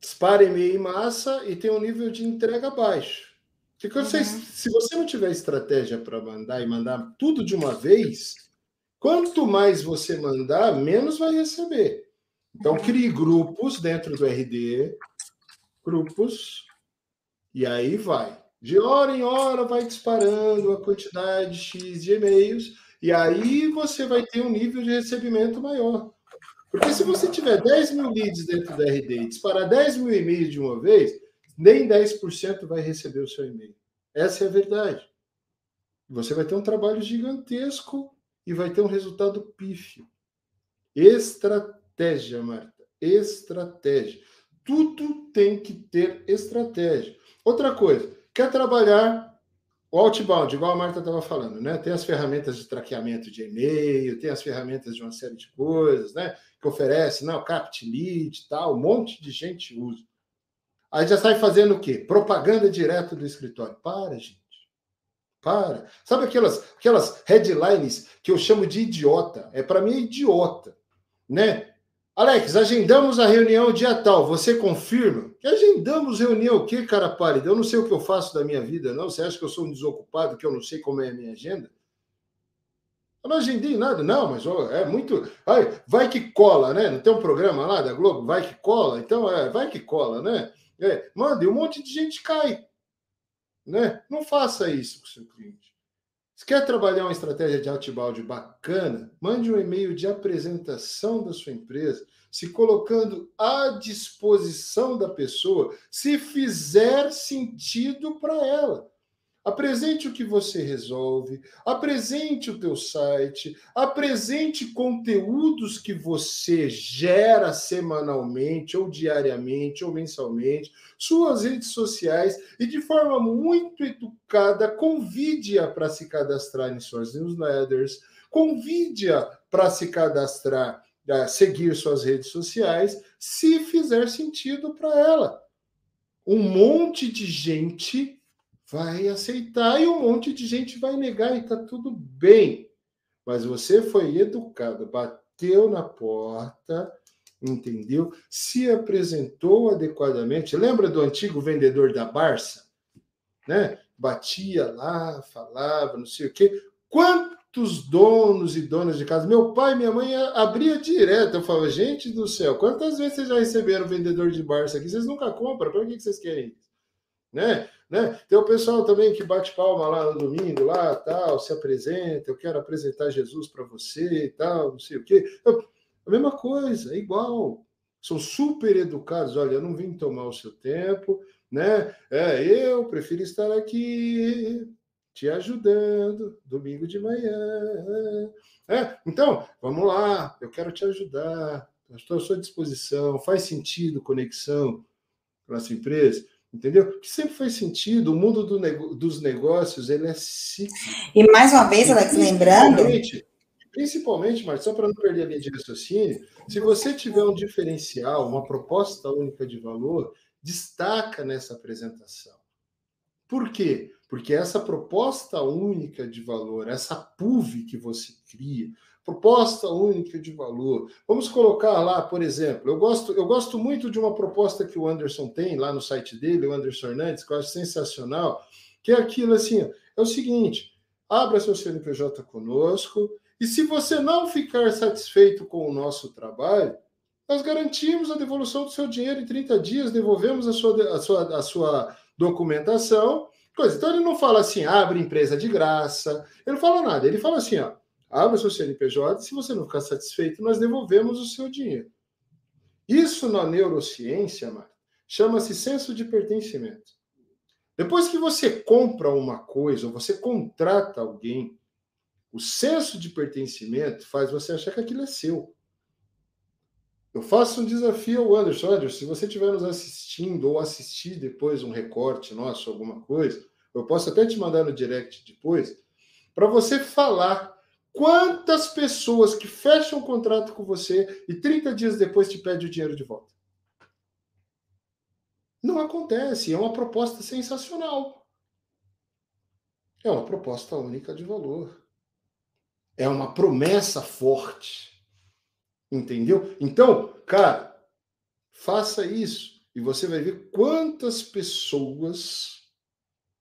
dispara e-mail em massa e tem um nível de entrega baixo. Porque uhum. você, se você não tiver estratégia para mandar e mandar tudo de uma vez, quanto mais você mandar, menos vai receber. Então, uhum. crie grupos dentro do RD, grupos, e aí vai. De hora em hora vai disparando a quantidade X de e-mails, e aí você vai ter um nível de recebimento maior. Porque se você tiver 10 mil leads dentro da RD e disparar 10 mil e-mails de uma vez, nem 10% vai receber o seu e-mail. Essa é a verdade. Você vai ter um trabalho gigantesco e vai ter um resultado pífio. Estratégia, Marta. Estratégia. Tudo tem que ter estratégia. Outra coisa, quer trabalhar o outbound, igual a Marta estava falando, né? Tem as ferramentas de traqueamento de e-mail, tem as ferramentas de uma série de coisas, né? Que oferece, não, Capt Lead tal, um monte de gente usa. Aí já sai fazendo o quê? Propaganda direto do escritório. Para, gente. Para. Sabe aquelas, aquelas headlines que eu chamo de idiota? É para mim é idiota, né? Alex, agendamos a reunião dia tal, você confirma? Que agendamos reunião o quê, cara pálido? Eu não sei o que eu faço da minha vida, não. Você acha que eu sou um desocupado, que eu não sei como é a minha agenda? Eu não agendei nada, não, mas ó, é muito. Ai, vai que cola, né? Não tem um programa lá da Globo, vai que cola? Então, é, vai que cola, né? É, manda, e um monte de gente cai. Né? Não faça isso com o seu cliente. Se quer trabalhar uma estratégia de outbound bacana, mande um e-mail de apresentação da sua empresa, se colocando à disposição da pessoa, se fizer sentido para ela. Apresente o que você resolve, apresente o teu site, apresente conteúdos que você gera semanalmente ou diariamente ou mensalmente, suas redes sociais e de forma muito educada convide-a para se cadastrar em suas newsletters, convide-a para se cadastrar, seguir suas redes sociais, se fizer sentido para ela. Um monte de gente vai aceitar e um monte de gente vai negar e tá tudo bem. Mas você foi educado, bateu na porta, entendeu? Se apresentou adequadamente. Lembra do antigo vendedor da Barça? Né? Batia lá, falava, não sei o quê. Quantos donos e donas de casa? Meu pai e minha mãe abria direto. Eu falava, gente do céu, quantas vezes vocês já receberam vendedor de Barça aqui? Vocês nunca compram, para que vocês querem isso? Né? Né? Tem o pessoal também que bate palma lá no domingo, lá, tal, se apresenta, eu quero apresentar Jesus para você e tal, não sei o quê. Eu, a mesma coisa, é igual. São super educados. Olha, eu não vim tomar o seu tempo, né? É, eu prefiro estar aqui te ajudando domingo de manhã. É, então, vamos lá, eu quero te ajudar, estou à sua disposição, faz sentido conexão com a nossa empresa. Entendeu? Que sempre faz sentido. O mundo do nego... dos negócios ele é cíclico. E mais uma vez, Alex, lembrando. Principalmente, Marcos, só para não perder a linha de raciocínio, se você tiver um diferencial, uma proposta única de valor, destaca nessa apresentação. Por quê? Porque essa proposta única de valor, essa PUV que você cria, proposta única de valor. Vamos colocar lá, por exemplo, eu gosto, eu gosto muito de uma proposta que o Anderson tem lá no site dele, o Anderson Hernandes, que eu acho sensacional, que é aquilo assim, é o seguinte, abra seu CNPJ conosco, e se você não ficar satisfeito com o nosso trabalho, nós garantimos a devolução do seu dinheiro em 30 dias, devolvemos a sua, a sua, a sua documentação, coisa. Então ele não fala assim, abre empresa de graça, ele não fala nada, ele fala assim, ó, Abra seu CNPJ, se você não ficar satisfeito, nós devolvemos o seu dinheiro. Isso na neurociência, Marta, chama-se senso de pertencimento. Depois que você compra uma coisa, ou você contrata alguém, o senso de pertencimento faz você achar que aquilo é seu. Eu faço um desafio ao Anderson. Anderson, se você estiver nos assistindo ou assistir depois um recorte nosso, alguma coisa, eu posso até te mandar no direct depois, para você falar Quantas pessoas que fecham um contrato com você e 30 dias depois te pede o dinheiro de volta? Não acontece. É uma proposta sensacional. É uma proposta única de valor. É uma promessa forte. Entendeu? Então, cara, faça isso e você vai ver quantas pessoas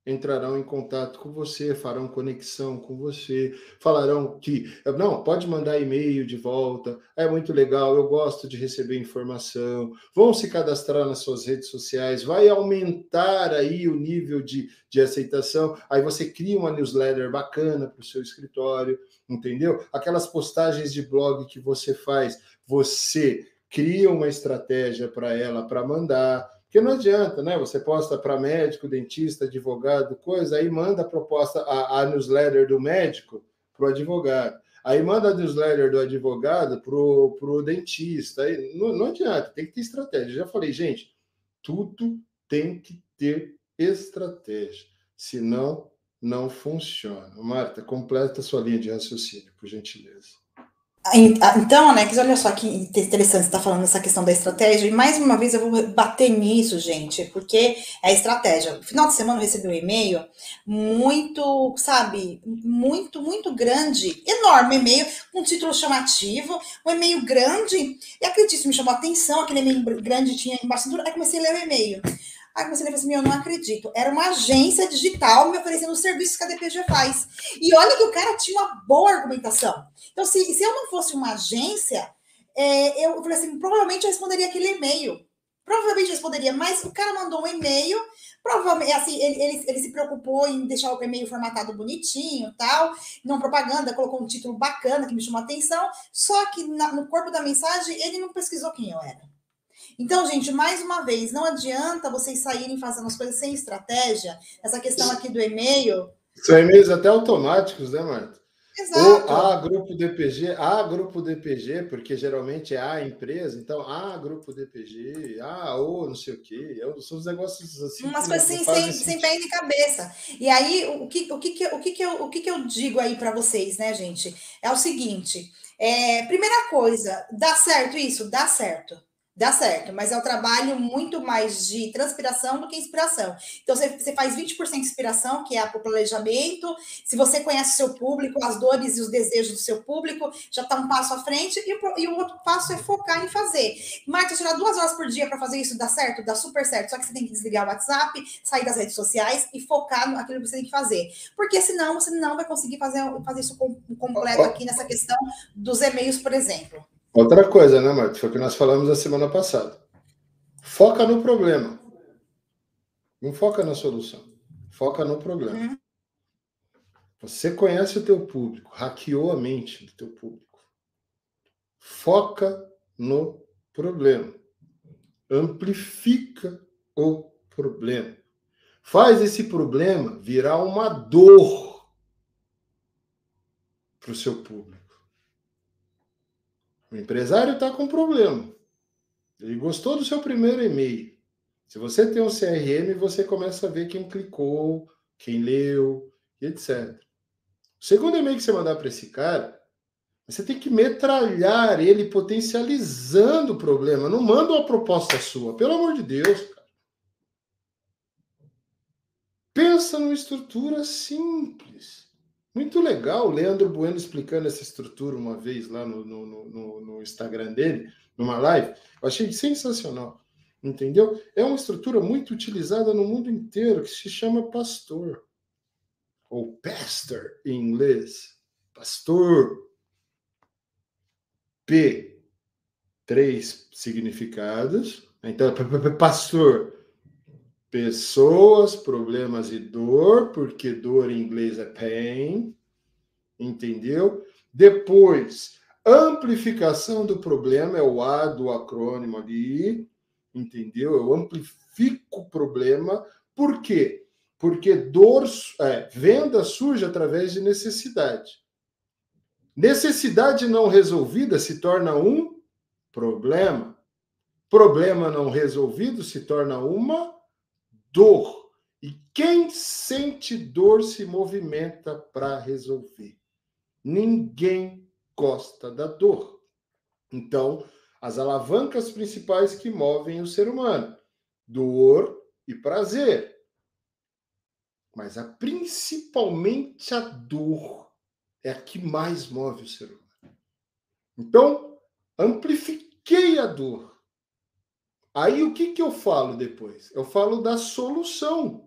entrarão em contato com você, farão conexão com você, falarão que não, pode mandar e-mail de volta, é muito legal, eu gosto de receber informação, vão se cadastrar nas suas redes sociais, vai aumentar aí o nível de, de aceitação, aí você cria uma newsletter bacana para o seu escritório, entendeu? Aquelas postagens de blog que você faz, você cria uma estratégia para ela para mandar, porque não adianta, né? Você posta para médico, dentista, advogado, coisa, aí manda a proposta, a, a newsletter do médico para o advogado. Aí manda a newsletter do advogado para o dentista. Aí, não, não adianta, tem que ter estratégia. Já falei, gente, tudo tem que ter estratégia. Senão, não funciona. Marta, completa sua linha de raciocínio, por gentileza. Então, Alex, olha só que interessante você estar tá falando essa questão da estratégia, e mais uma vez eu vou bater nisso, gente, porque é estratégia. No final de semana eu recebi um e-mail muito, sabe, muito, muito grande, enorme e-mail, com título chamativo, um e-mail grande, e acredite, me chamou a atenção, aquele e-mail grande tinha embaixo, aí comecei a ler o e-mail. Aí comecei a ler assim, eu não acredito. Era uma agência digital me oferecendo os serviços que a DPG faz. E olha que o cara tinha uma boa argumentação. Então, se, se eu não fosse uma agência, é, eu falei assim, provavelmente eu responderia aquele e-mail. Provavelmente eu responderia, mas o cara mandou um e-mail Provavelmente, assim, ele, ele, ele, se preocupou em deixar o e-mail formatado bonitinho tal, não propaganda, colocou um título bacana que me chamou a atenção, só que na, no corpo da mensagem ele não pesquisou quem eu era. Então, gente, mais uma vez, não adianta vocês saírem fazendo as coisas sem estratégia. Essa questão aqui do e-mail. São e-mails até automáticos, né, Marta? Exato. Ou A grupo DPG, A grupo DPG, porque geralmente é A empresa, então A grupo DPG, A ou não sei o quê. São os negócios assim. Umas coisas sem, sem, sem pé nem cabeça. E aí, o que, o que, que, o que, que, eu, o que, que eu digo aí para vocês, né, gente? É o seguinte: é, primeira coisa, dá certo isso? Dá certo dá certo, mas é um trabalho muito mais de transpiração do que inspiração. Então, você, você faz 20% de inspiração, que é o planejamento. Se você conhece o seu público, as dores e os desejos do seu público, já está um passo à frente. E o, e o outro passo é focar em fazer. Marta, tirar duas horas por dia para fazer isso dá certo? Dá super certo. Só que você tem que desligar o WhatsApp, sair das redes sociais e focar naquilo que você tem que fazer. Porque senão você não vai conseguir fazer, fazer isso completo aqui nessa questão dos e-mails, por exemplo. Outra coisa, né, Marcos? Foi o que nós falamos a semana passada. Foca no problema. Não foca na solução. Foca no problema. Uhum. Você conhece o teu público, hackeou a mente do teu público. Foca no problema. Amplifica o problema. Faz esse problema virar uma dor para o seu público. O empresário está com problema. Ele gostou do seu primeiro e-mail. Se você tem um CRM, você começa a ver quem clicou, quem leu, etc. O segundo e-mail que você mandar para esse cara, você tem que metralhar ele potencializando o problema. Não manda uma proposta sua, pelo amor de Deus, cara. Pensa numa estrutura simples. Muito legal o Leandro Bueno explicando essa estrutura uma vez lá no, no, no, no Instagram dele, numa live. Eu achei sensacional. Entendeu? É uma estrutura muito utilizada no mundo inteiro que se chama pastor. Ou pastor em inglês. Pastor. P. Três significados. Então, pastor. Pessoas, problemas e dor, porque dor em inglês é pain, entendeu? Depois, amplificação do problema, é o A do acrônimo ali, entendeu? Eu amplifico o problema, por quê? Porque dor, é, venda surge através de necessidade. Necessidade não resolvida se torna um problema. Problema não resolvido se torna uma dor. E quem sente dor se movimenta para resolver. Ninguém gosta da dor. Então, as alavancas principais que movem o ser humano: dor e prazer. Mas a principalmente a dor é a que mais move o ser humano. Então, amplifiquei a dor. Aí o que, que eu falo depois? Eu falo da solução.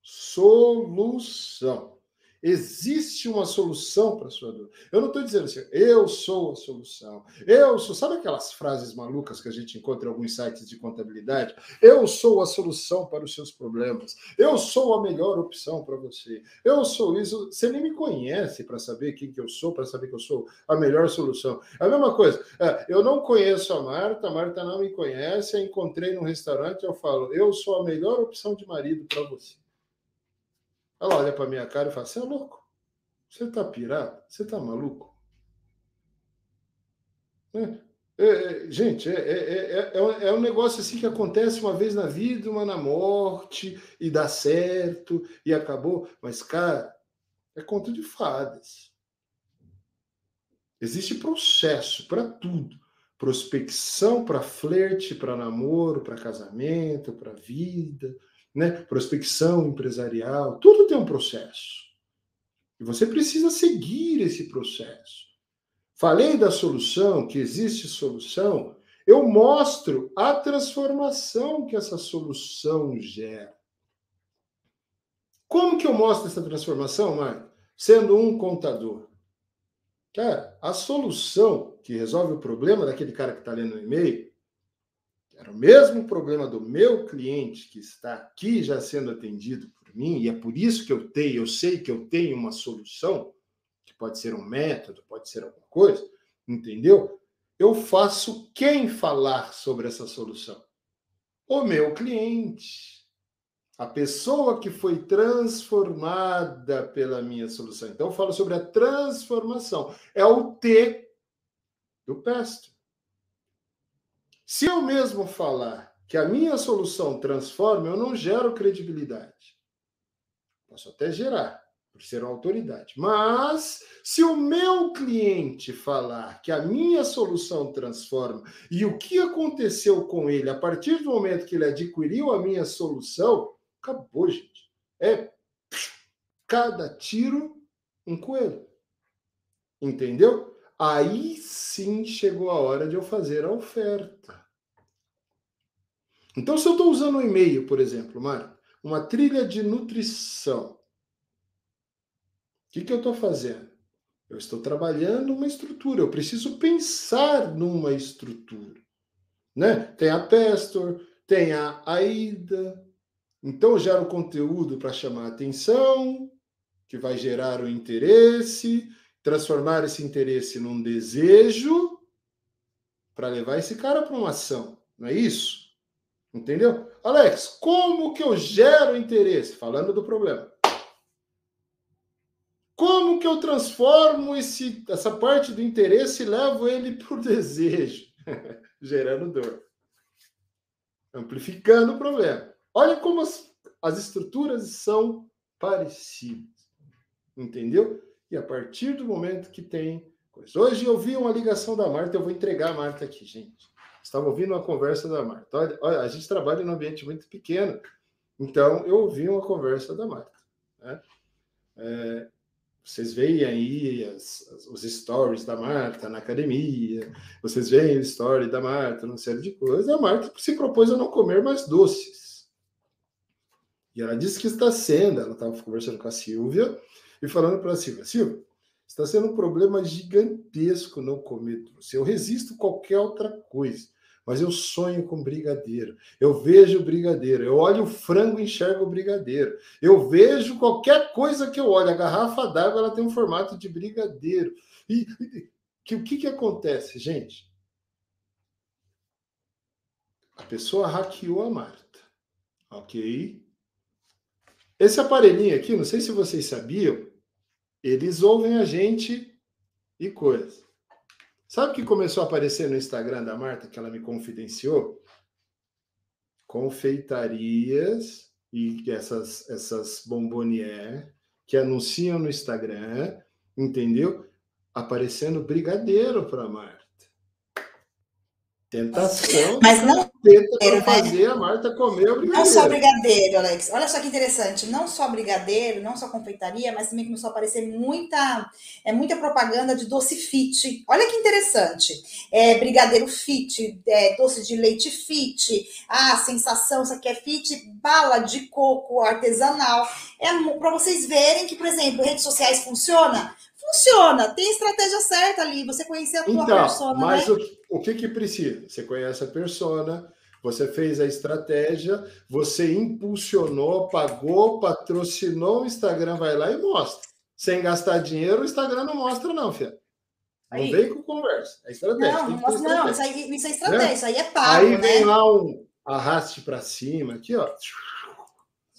Solução. Existe uma solução para a sua dor. Eu não estou dizendo assim, eu sou a solução. Eu sou. Sabe aquelas frases malucas que a gente encontra em alguns sites de contabilidade? Eu sou a solução para os seus problemas. Eu sou a melhor opção para você. Eu sou isso. Você nem me conhece para saber quem que eu sou, para saber que eu sou a melhor solução. É a mesma coisa. É, eu não conheço a Marta, a Marta não me conhece. Eu encontrei num restaurante, eu falo, eu sou a melhor opção de marido para você. Ela olha para minha cara e fala: Você é louco? Você tá pirado? Você tá maluco? É, é, é gente, é, é, é, um negócio assim que acontece uma vez na vida, uma na morte, e dá certo, e acabou. Mas, cara, é conto de fadas. Existe processo para tudo. Prospecção para flerte, para namoro, para casamento, para vida né? prospecção empresarial, tudo tem um processo. E você precisa seguir esse processo. Falei da solução, que existe solução, eu mostro a transformação que essa solução gera. Como que eu mostro essa transformação, Marco? Sendo um contador. Cara, a solução que resolve o problema daquele cara que está lendo o e-mail, Era o mesmo problema do meu cliente que está aqui já sendo atendido por mim, e é por isso que eu tenho, eu sei que eu tenho uma solução, que pode ser um método, pode ser alguma coisa, entendeu? Eu faço quem falar sobre essa solução? O meu cliente. A pessoa que foi transformada pela minha solução. Então, eu falo sobre a transformação. É o T do pastor. Se eu mesmo falar que a minha solução transforma, eu não gero credibilidade. Posso até gerar, por ser uma autoridade. Mas, se o meu cliente falar que a minha solução transforma e o que aconteceu com ele a partir do momento que ele adquiriu a minha solução, acabou, gente. É cada tiro um coelho. Entendeu? Aí sim chegou a hora de eu fazer a oferta. Então, se eu estou usando um e-mail, por exemplo, Mário, uma trilha de nutrição, o que, que eu estou fazendo? Eu estou trabalhando uma estrutura, eu preciso pensar numa estrutura. Né? Tem a Pestor, tem a AIDA. Então, eu gero conteúdo para chamar a atenção, que vai gerar o interesse, transformar esse interesse num desejo para levar esse cara para uma ação, não é isso? Entendeu? Alex, como que eu gero interesse? Falando do problema. Como que eu transformo esse, essa parte do interesse e levo ele para o desejo? Gerando dor. Amplificando o problema. Olha como as, as estruturas são parecidas. Entendeu? E a partir do momento que tem coisa. Hoje eu vi uma ligação da Marta, eu vou entregar a Marta aqui, gente. Estava ouvindo uma conversa da Marta. Olha, olha, a gente trabalha num ambiente muito pequeno, então eu ouvi uma conversa da Marta. Né? É, vocês veem aí as, as, os stories da Marta na academia, vocês veem o story da Marta, uma série de coisas. A Marta se propôs a não comer mais doces. E ela disse que está sendo, ela estava conversando com a Silvia, e falando para Silvia, Silvia, está sendo um problema gigantesco não comer doce. Eu resisto qualquer outra coisa, mas eu sonho com brigadeiro. Eu vejo brigadeiro. Eu olho o frango e enxergo o brigadeiro. Eu vejo qualquer coisa que eu olho. A garrafa d'água ela tem um formato de brigadeiro. E, e que, o que, que acontece, gente? A pessoa hackeou a Marta. Ok? Esse aparelhinho aqui, não sei se vocês sabiam, eles ouvem a gente e coisa. Sabe o que começou a aparecer no Instagram da Marta, que ela me confidenciou? Confeitarias e essas, essas bombonier que anunciam no Instagram, entendeu? Aparecendo brigadeiro para Marta. Tentação. Mas não tenta né? fazer a Marta comer o brigadeiro. Não só brigadeiro, Alex. Olha só que interessante. Não só brigadeiro, não só confeitaria, mas também começou a aparecer muita, é muita propaganda de doce fit. Olha que interessante. É, brigadeiro fit, é, doce de leite fit. Ah, sensação, isso aqui é fit. Bala de coco artesanal. É para vocês verem que, por exemplo, redes sociais funciona funciona, tem estratégia certa ali, você conhecer a tua então, persona. Mas né? o, o que, que precisa? Você conhece a persona, você fez a estratégia, você impulsionou, pagou, patrocinou, o Instagram vai lá e mostra. Sem gastar dinheiro, o Instagram não mostra, não, filha. Não aí. vem com conversa. É estratégia. Não, não, mostra, não isso, aí, isso é estratégia, né? isso aí é pago. Aí né? vem lá um arraste para cima, aqui, ó.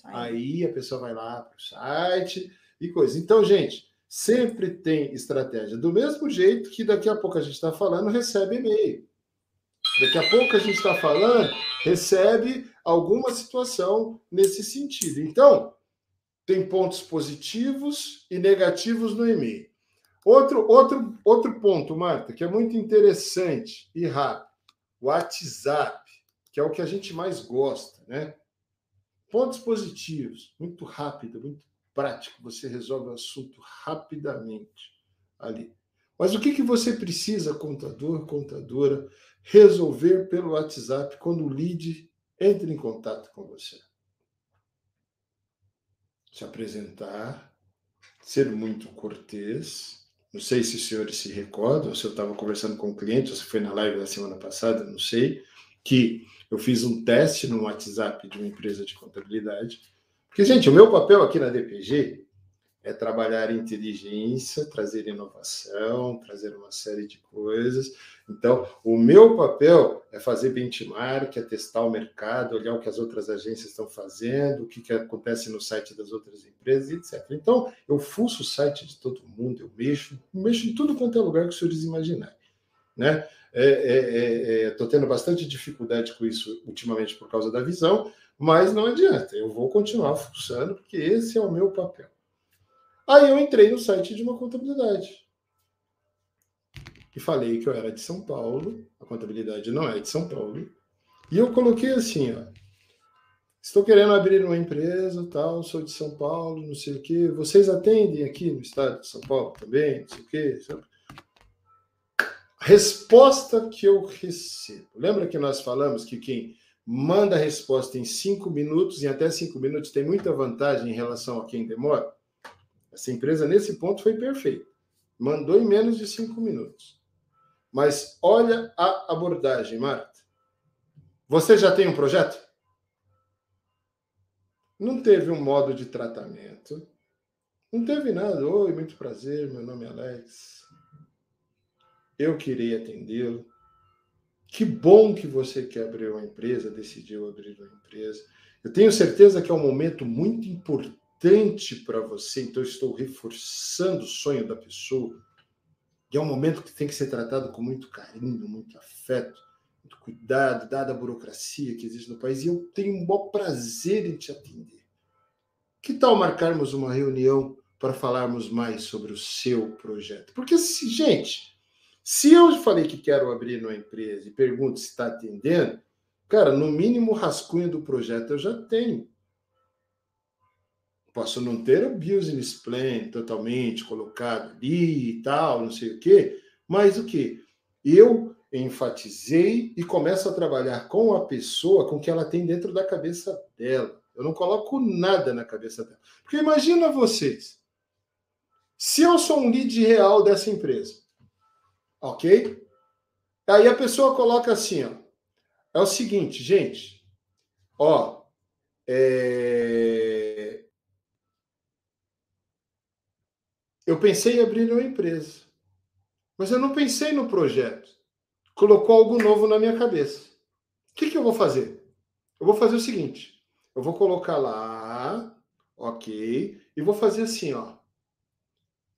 Aí a pessoa vai lá para o site e coisa. Então, gente, sempre tem estratégia. Do mesmo jeito que daqui a pouco a gente está falando, recebe e-mail. Daqui a pouco a gente está falando, recebe alguma situação nesse sentido. Então, tem pontos positivos e negativos no e-mail. Outro, outro, outro ponto, Marta, que é muito interessante e rápido: WhatsApp, que é o que a gente mais gosta, né? Pontos positivos, muito rápido, muito prático, você resolve o assunto rapidamente ali. Mas o que, que você precisa, contador, contadora, resolver pelo WhatsApp quando o lead entra em contato com você? Se apresentar, ser muito cortês. Não sei se os senhores se recordam, se eu estava conversando com o um cliente, ou se foi na live da semana passada, não sei, que Eu fiz um teste no WhatsApp de uma empresa de contabilidade. Porque, gente, o meu papel aqui na DPG é trabalhar inteligência, trazer inovação, trazer uma série de coisas. Então, o meu papel é fazer benchmark, é testar o mercado, olhar o que as outras agências estão fazendo, o que, que acontece no site das outras empresas, etc. Então, eu fuço o site de todo mundo, eu mexo, mexo em tudo quanto é lugar que os senhores imaginarem. Né? Estou é, é, é, tendo bastante dificuldade com isso ultimamente por causa da visão, mas não adianta, eu vou continuar fuçando, porque esse é o meu papel. Aí eu entrei no site de uma contabilidade. E falei que eu era de São Paulo, a contabilidade não é de São Paulo. E eu coloquei assim, ó. Estou querendo abrir uma empresa, tal, sou de São Paulo, não sei o quê. Vocês atendem aqui no estado de São Paulo também, não sei o quê. Resposta que eu recebo. Lembra que nós falamos que quem manda a resposta em cinco minutos, e até cinco minutos, tem muita vantagem em relação a quem demora? Essa empresa, nesse ponto, foi perfeita. Mandou em menos de cinco minutos. Mas olha a abordagem, Marta. Você já tem um projeto? Não teve um modo de tratamento. Não teve nada. Oi, muito prazer, meu nome é Alex. Eu queria atendê-lo. Que bom que você quer abrir uma empresa, decidiu abrir uma empresa. Eu tenho certeza que é um momento muito importante para você, então estou reforçando o sonho da pessoa. E é um momento que tem que ser tratado com muito carinho, muito afeto, muito cuidado, dada a burocracia que existe no país, e eu tenho um bom prazer em te atender. Que tal marcarmos uma reunião para falarmos mais sobre o seu projeto? Porque, se, gente, se eu falei que quero abrir uma empresa e pergunto se está atendendo, cara, no mínimo rascunho do projeto eu já tenho. Posso não ter o business plan totalmente colocado ali e tal, não sei o quê, mas o que? Eu enfatizei e começo a trabalhar com a pessoa com o que ela tem dentro da cabeça dela. Eu não coloco nada na cabeça dela. Porque imagina vocês, se eu sou um lead real dessa empresa, ok? Aí a pessoa coloca assim, ó, é o seguinte, gente, ó, é, Eu pensei em abrir uma empresa, mas eu não pensei no projeto. Colocou algo novo na minha cabeça. O que, que eu vou fazer? Eu vou fazer o seguinte: eu vou colocar lá, ok, e vou fazer assim, ó.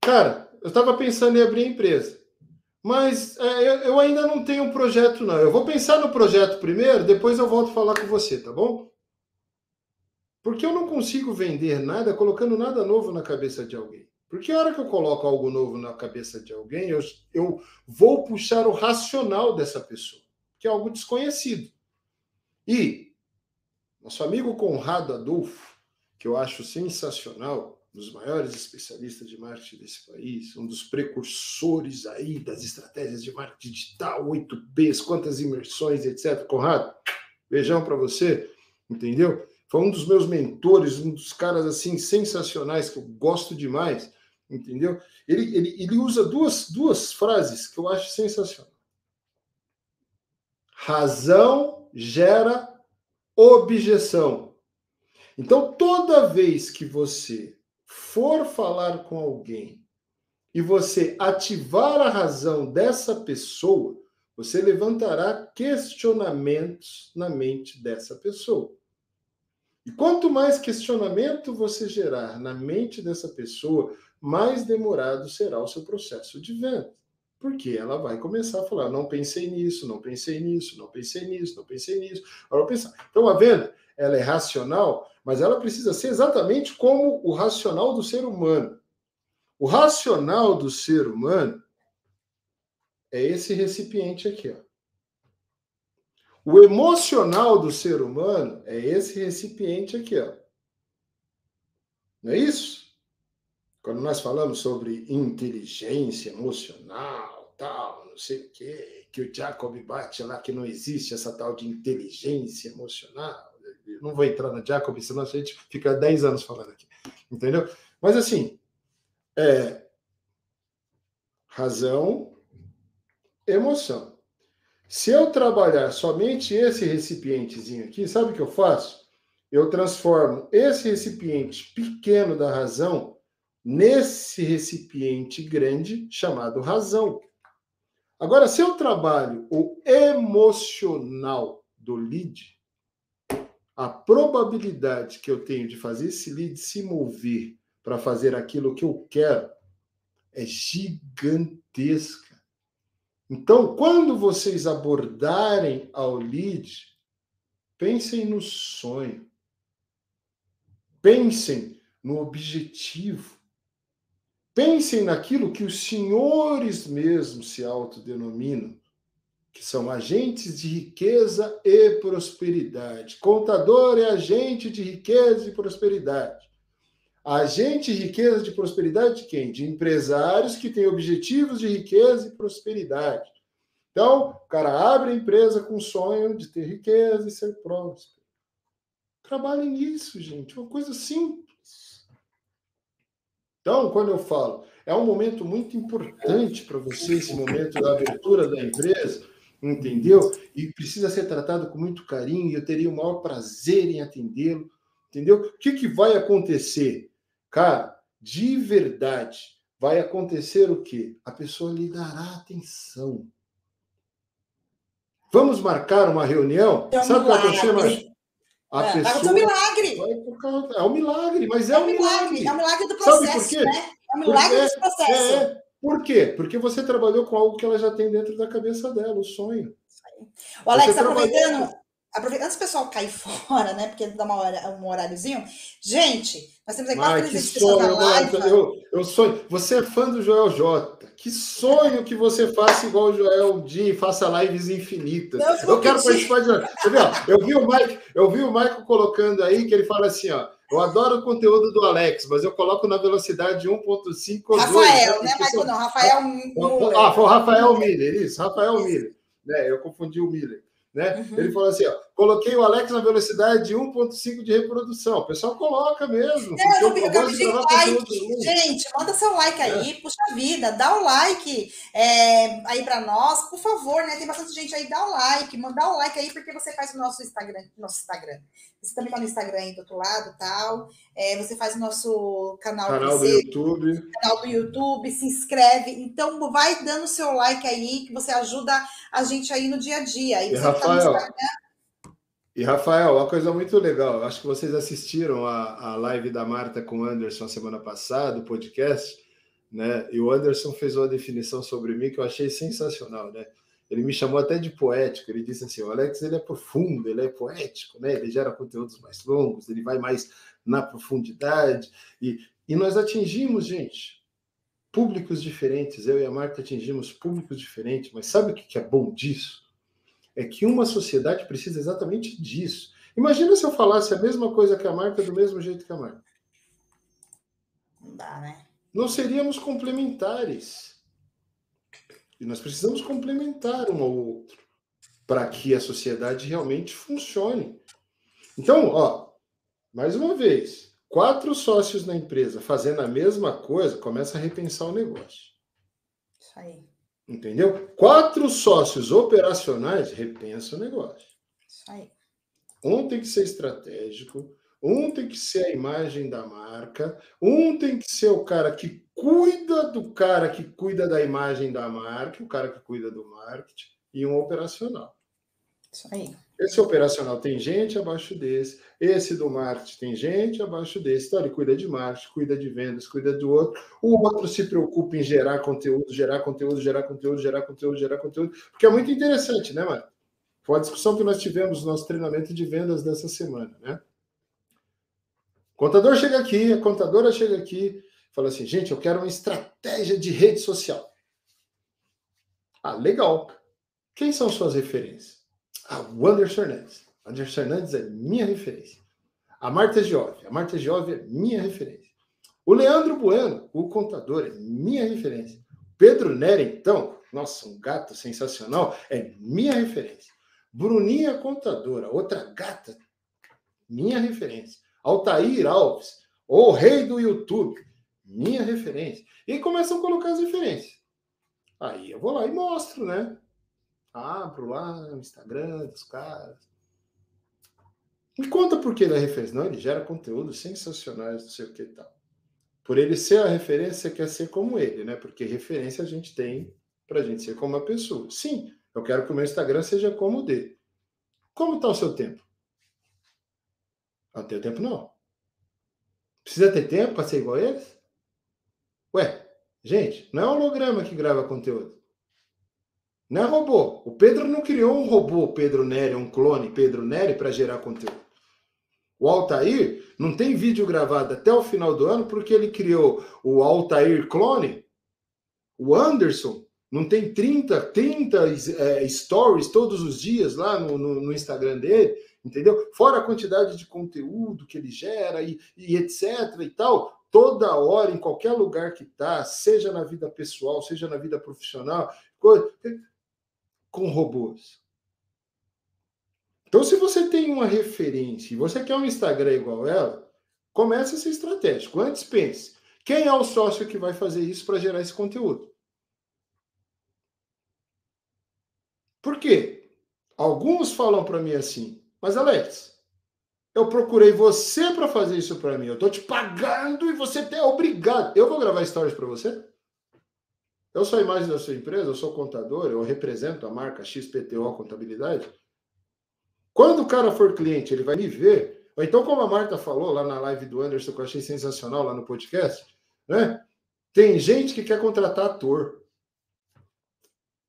Cara, eu estava pensando em abrir empresa, mas é, eu ainda não tenho um projeto, não. Eu vou pensar no projeto primeiro, depois eu volto falar com você, tá bom? Porque eu não consigo vender nada colocando nada novo na cabeça de alguém. Porque a hora que eu coloco algo novo na cabeça de alguém, eu, eu vou puxar o racional dessa pessoa, que é algo desconhecido. E nosso amigo Conrado Adolfo, que eu acho sensacional, um dos maiores especialistas de marketing desse país, um dos precursores aí das estratégias de marketing digital, 8Bs, quantas imersões, etc. Conrado, beijão para você, entendeu? Foi um dos meus mentores, um dos caras assim sensacionais que eu gosto demais entendeu? Ele, ele, ele usa duas, duas frases que eu acho sensacional. Razão gera objeção. Então, toda vez que você for falar com alguém e você ativar a razão dessa pessoa, você levantará questionamentos na mente dessa pessoa. E quanto mais questionamento você gerar na mente dessa pessoa, mais demorado será o seu processo de venda. Porque ela vai começar a falar: não pensei nisso, não pensei nisso, não pensei nisso, não pensei nisso. Ela pensar. Então a venda ela é racional, mas ela precisa ser exatamente como o racional do ser humano. O racional do ser humano é esse recipiente aqui, ó. O emocional do ser humano é esse recipiente aqui, ó. Não é isso? Quando nós falamos sobre inteligência emocional, tal, não sei o quê, que o Jacob bate lá que não existe essa tal de inteligência emocional. Eu não vou entrar no Jacob, senão a gente fica 10 anos falando aqui. Entendeu? Mas assim, é razão, emoção. Se eu trabalhar somente esse recipientezinho aqui, sabe o que eu faço? Eu transformo esse recipiente pequeno da razão nesse recipiente grande chamado razão. Agora, se eu trabalho o emocional do lead, a probabilidade que eu tenho de fazer esse lead se mover para fazer aquilo que eu quero é gigantesca. Então, quando vocês abordarem ao lead, pensem no sonho. Pensem no objetivo. Pensem naquilo que os senhores mesmos se autodenominam, que são agentes de riqueza e prosperidade. Contador é agente de riqueza e prosperidade. Agente de riqueza e prosperidade de quem? De empresários que têm objetivos de riqueza e prosperidade. Então, o cara abre a empresa com o sonho de ter riqueza e ser próspero. Trabalhem nisso, gente. Uma coisa simples. Então, quando eu falo, é um momento muito importante para você, esse momento da abertura da empresa, entendeu? E precisa ser tratado com muito carinho, e eu teria o maior prazer em atendê-lo, entendeu? O que, que vai acontecer? Cara, de verdade, vai acontecer o quê? A pessoa lhe dará atenção. Vamos marcar uma reunião? É um Sabe o que vai acontecer, milagre. A É, pessoa vai acontecer um milagre. É um milagre, mas é, É um milagre. milagre. É um milagre do processo, né? É um milagre Porque- do processo. É, é. Por quê? Porque você trabalhou com algo que ela já tem dentro da cabeça dela, o sonho. O Alex, trabalhou- aproveitando, aproveitando antes do pessoal cair fora, né? Porque dá uma hora, um horáriozinho. Gente, nós temos que 300 pessoas na sonho, live. Eu, eu sonho. Você é fã do Joel J. Que sonho que você faça igual o Joel Dia e faça lives infinitas. Não, Eu quero participar de. Você viu, Eu vi o Mike, eu vi o Michael colocando aí que ele fala assim, ó. Eu adoro o conteúdo do Alex, mas eu coloco na velocidade 1.5 ou 2. Rafael, né, Porque Michael? são- Não, Rafael Muller. Ah, foi o Rafael Miller, isso, Rafael Miller. Né, eu confundi o Miller. Né? Uhum. Ele falou assim: ó, coloquei o Alex na velocidade de 1,5 de reprodução. O pessoal coloca mesmo. É, eu eu eu de gravar like. Gente, manda seu like aí, puxa vida, dá o like é, aí para nós, por favor, né? Tem bastante gente aí, dá o like, manda o like aí, porque você faz o nosso Instagram, nosso Instagram. Você também tá no Instagram aí do outro lado tal. É, você faz o nosso canal, Canal do YouTube. canal do YouTube, se inscreve. Então, vai dando seu like aí, que você ajuda a gente aí no dia a dia. E E, tá no Rafael, Instagram, E, Rafael, uma coisa muito legal. Acho que vocês assistiram a, a live da Marta com o Anderson semana passada, o podcast, né? E o Anderson fez uma definição sobre mim que eu achei sensacional, né? Ele me chamou até de poético. Ele disse assim: o Alex ele é profundo, ele é poético, né? Ele gera conteúdos mais longos, ele vai mais na profundidade. E, e nós atingimos, gente, públicos diferentes. Eu e a Marta atingimos públicos diferentes. Mas sabe o que é bom disso? É que uma sociedade precisa exatamente disso. Imagina se eu falasse a mesma coisa que a Marta do mesmo jeito que a Marta. não dá, né? Não seríamos complementares. E nós precisamos complementar um ao outro para que a sociedade realmente funcione. Então, ó, mais uma vez, quatro sócios na empresa fazendo a mesma coisa, começa a repensar o negócio. Isso aí, Entendeu? Quatro sócios operacionais repensa o negócio. isso aí. Um tem que ser estratégico, um tem que ser a imagem da marca, um tem que ser o cara que cuida do cara que cuida da imagem da marca, o cara que cuida do marketing, e um operacional. Isso aí. Esse operacional tem gente abaixo desse, esse do marketing tem gente abaixo desse. Então, ele cuida de marketing, cuida de vendas, cuida do outro. O outro se preocupa em gerar conteúdo, gerar conteúdo, gerar conteúdo, gerar conteúdo, gerar conteúdo, porque é muito interessante, né, Marco? Foi a discussão que nós tivemos no nosso treinamento de vendas dessa semana, né? Contador chega aqui, a contadora chega aqui, fala assim, gente, eu quero uma estratégia de rede social. Ah, legal. Quem são suas referências? O Anderson Hernandes. O Anderson Hernandes é minha referência. A Marta Giove. A Marta Giove é minha referência. O Leandro Bueno, o contador, é minha referência. Pedro Nera, então, nossa, um gato sensacional, é minha referência. Bruninha Contadora, outra gata, minha referência. Altair Alves, o rei do YouTube, minha referência. E começam a colocar as referências. Aí eu vou lá e mostro, né? Abro lá o Instagram dos caras. Me conta por que ele é referência. Não, ele gera conteúdo sensacionais, não sei o que e tal. Por ele ser a referência, quer ser como ele, né? Porque referência a gente tem para a gente ser como uma pessoa. Sim, eu quero que o meu Instagram seja como o dele. Como está o seu tempo? Não tem tempo, não. Precisa ter tempo para ser igual a eles? Ué, gente, não é holograma que grava conteúdo. Não é robô. O Pedro não criou um robô Pedro Nery, um clone Pedro Nery para gerar conteúdo. O Altair não tem vídeo gravado até o final do ano porque ele criou o Altair clone. O Anderson não tem 30, 30 é, stories todos os dias lá no, no, no, Instagram dele, entendeu? Fora a quantidade de conteúdo que ele gera e, e etc e tal, toda hora, em qualquer lugar que tá, seja na vida pessoal, seja na vida profissional, com robôs. Então, se você tem uma referência e você quer um Instagram igual ela, comece a ser estratégico. Antes pense, quem é o sócio que vai fazer isso para gerar esse conteúdo? Por quê? Alguns falam para mim assim, mas Alex, eu procurei você para fazer isso para mim. Eu tô te pagando e você é obrigado. Eu vou gravar stories para você? Eu sou a imagem da sua empresa, eu sou contador, eu represento a marca XPTO Contabilidade. Quando o cara for cliente, ele vai me ver. Ou então, como a Marta falou lá na live do Anderson, que eu achei sensacional lá no podcast, né? Tem gente que quer contratar ator.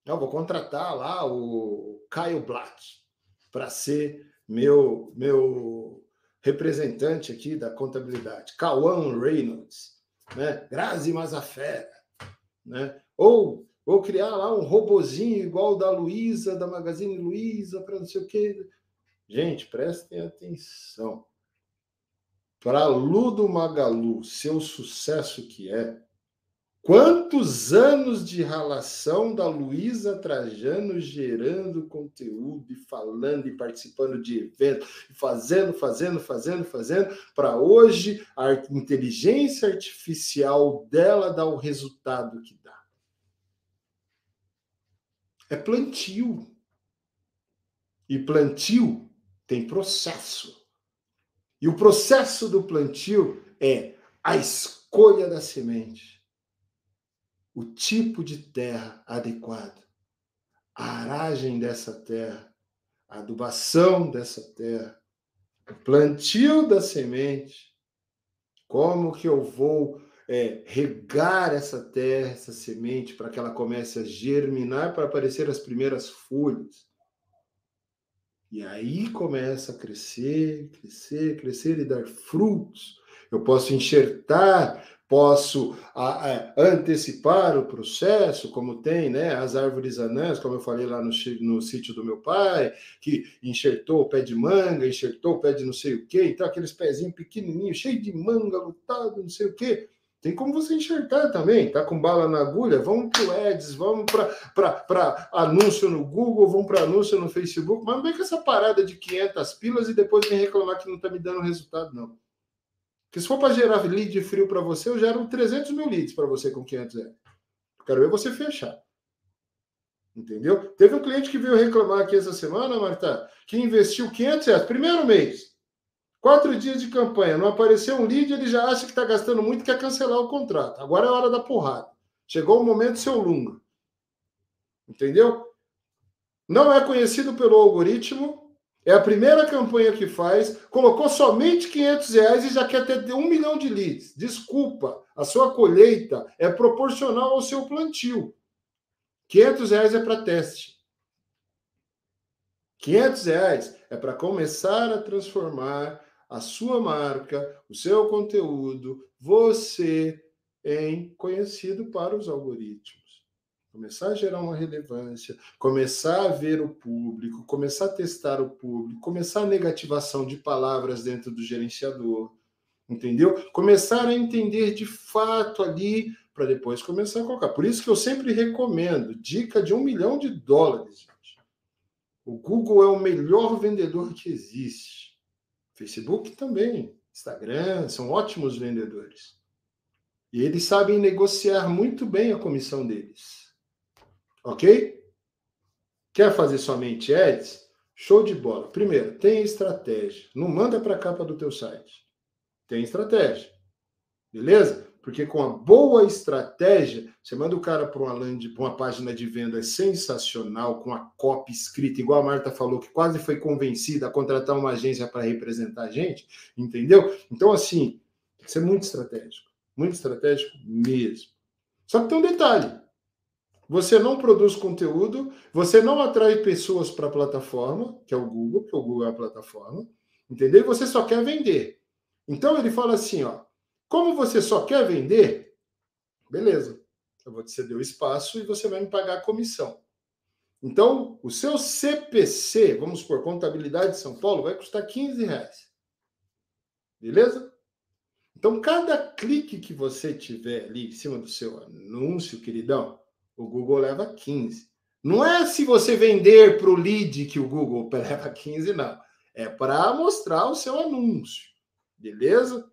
Eu vou contratar lá o Caio Blatt para ser meu meu representante aqui da contabilidade. Cauã Reynolds, né? Grazi Mazafera, né? Ou vou criar lá um robozinho igual da Luiza, da Magazine Luiza, para não sei o quê. Gente, prestem atenção. Para Ludo Magalu, seu sucesso que é, Quantos anos de relação da Luísa Trajano gerando conteúdo e falando e participando de eventos, fazendo, fazendo, fazendo, fazendo, para hoje a inteligência artificial dela dar o resultado que. É plantio. E plantio tem processo. E o processo do plantio é a escolha da semente. O tipo de terra adequado, a aragem dessa terra, a adubação dessa terra, o plantio da semente, como que eu vou é, regar essa terra, essa semente, para que ela comece a germinar, para aparecer as primeiras folhas. E aí começa a crescer, crescer, crescer e dar frutos. Eu posso enxertar posso a, a, antecipar o processo, como tem né, as árvores anãs, como eu falei lá no, no sítio do meu pai, que enxertou o pé de manga, enxertou o pé de não sei o quê, então aqueles pezinhos pequenininhos, cheio de manga, lutado, não sei o quê. Tem como você enxertar também, tá com bala na agulha? Vamos para o Ads, vamos para anúncio no Google, vamos para anúncio no Facebook, mas não vem com essa parada de 500 pilas e depois vem reclamar que não está me dando resultado, não. Porque se for para gerar lead frio para você, eu gero 300 mil leads para você com 500 reais. Quero ver você fechar. Entendeu? Teve um cliente que veio reclamar aqui essa semana, Marta, que investiu 500 reais, primeiro mês. Quatro dias de campanha, não apareceu um lead, ele já acha que está gastando muito e quer cancelar o contrato. Agora é hora da porrada. Chegou o momento seu lunga. Entendeu? Não é conhecido pelo algoritmo, é a primeira campanha que faz, colocou somente 500 reais e já quer ter um milhão de leads. Desculpa, a sua colheita é proporcional ao seu plantio. 500 reais é para teste. 500 reais é para começar a transformar a sua marca, o seu conteúdo, você em conhecido para os algoritmos começar a gerar uma relevância, começar a ver o público, começar a testar o público, começar a negativação de palavras dentro do gerenciador, entendeu? Começar a entender de fato ali para depois começar a colocar. Por isso que eu sempre recomendo dica de um milhão de dólares, gente. O Google é o melhor vendedor que existe. Facebook também, Instagram, são ótimos vendedores. E eles sabem negociar muito bem a comissão deles. Ok? Quer fazer somente ads? Show de bola. Primeiro, tem estratégia. Não manda para a capa do teu site. Tem estratégia. Beleza? Porque com a boa estratégia, você manda o cara para uma, uma página de venda sensacional, com a copy escrita, igual a Marta falou, que quase foi convencida a contratar uma agência para representar a gente, entendeu? Então, assim, tem que ser muito estratégico. Muito estratégico mesmo. Só que tem um detalhe. Você não produz conteúdo, você não atrai pessoas para a plataforma, que é o Google, que o Google é a plataforma, entendeu? E você só quer vender. Então ele fala assim, ó, como você só quer vender, beleza, eu vou te ceder o espaço e você vai me pagar a comissão. Então, o seu CPC, vamos por contabilidade de São Paulo, vai custar 15 reais. Beleza? Então, cada clique que você tiver ali em cima do seu anúncio, queridão, o Google leva 15. Não é se você vender para o lead que o Google leva 15, não. É para mostrar o seu anúncio. Beleza?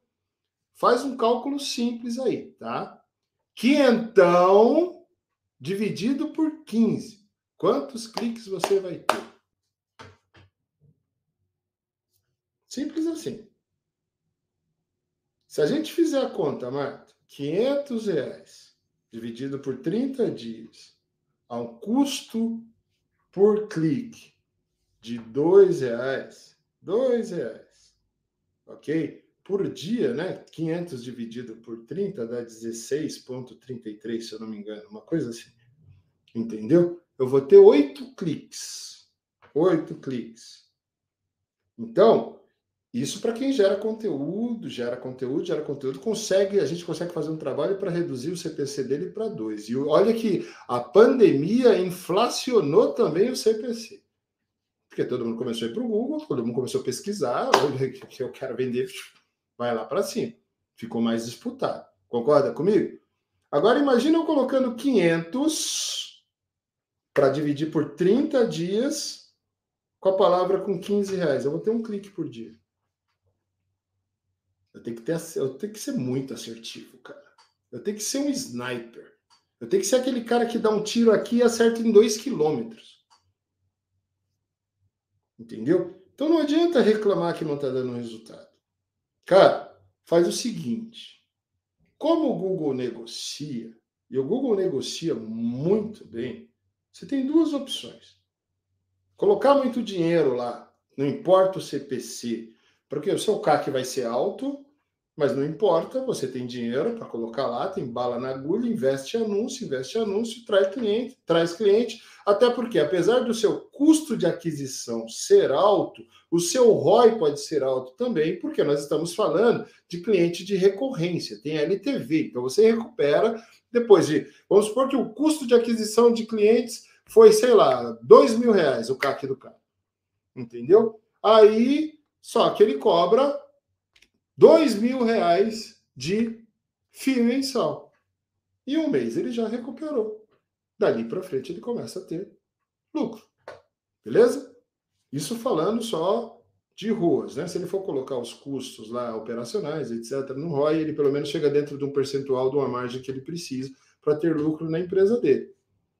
Faz um cálculo simples aí, tá? Quinhentão dividido por 15. Quantos cliques você vai ter? Simples assim. Se a gente fizer a conta, Marta, 500 reais dividido por 30 dias, a um custo por clique de dois reais, dois reais, ok? Por dia, né? 500 dividido por 30 dá 16,33, se eu não me engano, uma coisa assim. Entendeu? Eu vou ter oito cliques. Oito cliques. Então, isso para quem gera conteúdo, gera conteúdo, gera conteúdo, consegue, a gente consegue fazer um trabalho para reduzir o CPC dele para dois. E olha que a pandemia inflacionou também o CPC. Porque todo mundo começou a ir para o Google, todo mundo começou a pesquisar, que eu quero vender vai lá para cima. Ficou mais disputado. Concorda comigo? Agora imagina eu colocando 500 para dividir por 30 dias com a palavra com 15 reais. Eu vou ter um clique por dia. Eu tenho que, ter, eu tenho que ser muito assertivo, cara. Eu tenho que ser um sniper. Eu tenho que ser aquele cara que dá um tiro aqui e acerta em 2 quilômetros. Entendeu? Então não adianta reclamar que não está dando resultado. Cara, faz o seguinte: como o Google negocia, e o Google negocia muito bem, você tem duas opções. Colocar muito dinheiro lá, não importa o CPC, porque o seu CAC vai ser alto, mas não importa, você tem dinheiro para colocar lá, tem bala na agulha, investe anúncio, investe anúncio, traz cliente, traz cliente, até porque apesar do seu custo de aquisição ser alto, o seu ROI pode ser alto também, porque nós estamos falando de cliente de recorrência, tem LTV, então você recupera depois de, vamos supor que o custo de aquisição de clientes foi, sei lá, dois mil reais o CAC do cara, entendeu? Aí, só que ele cobra dois mil reais de FII mensal. E um mês ele já recuperou. Dali para frente ele começa a ter lucro. Beleza? Isso falando só de ruas, né? Se ele for colocar os custos lá operacionais, etc., no ROI, ele pelo menos chega dentro de um percentual de uma margem que ele precisa para ter lucro na empresa dele.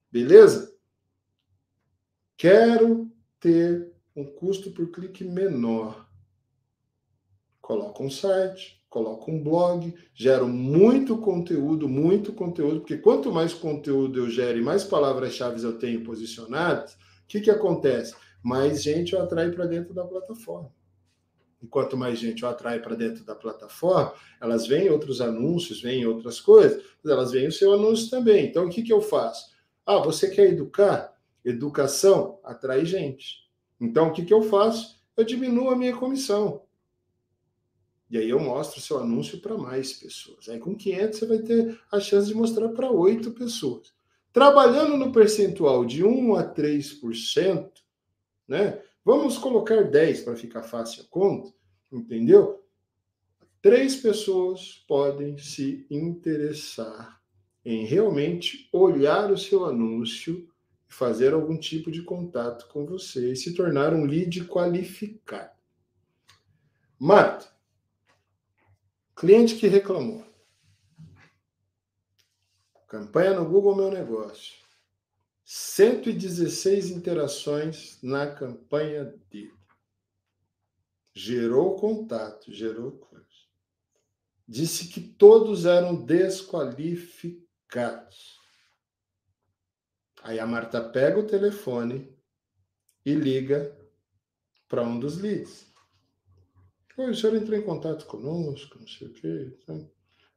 Beleza? Quero ter um custo por clique menor coloco um site, coloco um blog, gero muito conteúdo, muito conteúdo, porque quanto mais conteúdo eu gero e mais palavras-chave eu tenho posicionadas, o que, que acontece? Mais gente eu atraio para dentro da plataforma. E quanto mais gente eu atraio para dentro da plataforma, elas veem outros anúncios, veem outras coisas, mas elas veem o seu anúncio também. Então, o que, que eu faço? Ah, você quer educar? Educação atrai gente. Então, o que, que eu faço? Eu diminuo a minha comissão. E aí eu mostro seu anúncio para mais pessoas. Aí com 500 você vai ter a chance de mostrar para 8 pessoas. Trabalhando no percentual de 1 a 3%, né? Vamos colocar 10 para ficar fácil a conta, entendeu? Três pessoas podem se interessar em realmente olhar o seu anúncio e fazer algum tipo de contato com você e se tornar um lead qualificado. Marta, Cliente que reclamou. Campanha no Google Meu Negócio. 116 interações na campanha dele. Gerou contato, gerou coisa. Disse que todos eram desqualificados. Aí a Marta pega o telefone e liga para um dos leads. O senhor entrou em contato conosco, não sei o quê.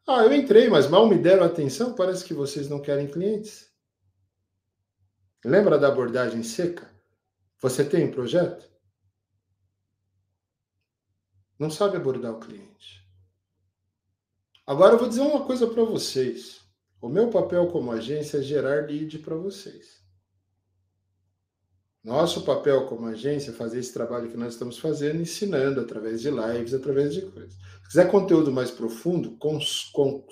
Ah, eu entrei, mas mal me deram atenção, parece que vocês não querem clientes. Lembra da abordagem seca? Você tem um projeto? Não sabe abordar o cliente. Agora eu vou dizer uma coisa para vocês. O meu papel como agência é gerar lead para vocês. Nosso papel como agência é fazer esse trabalho que nós estamos fazendo, ensinando através de lives, através de coisas. Se quiser conteúdo mais profundo, cons, con,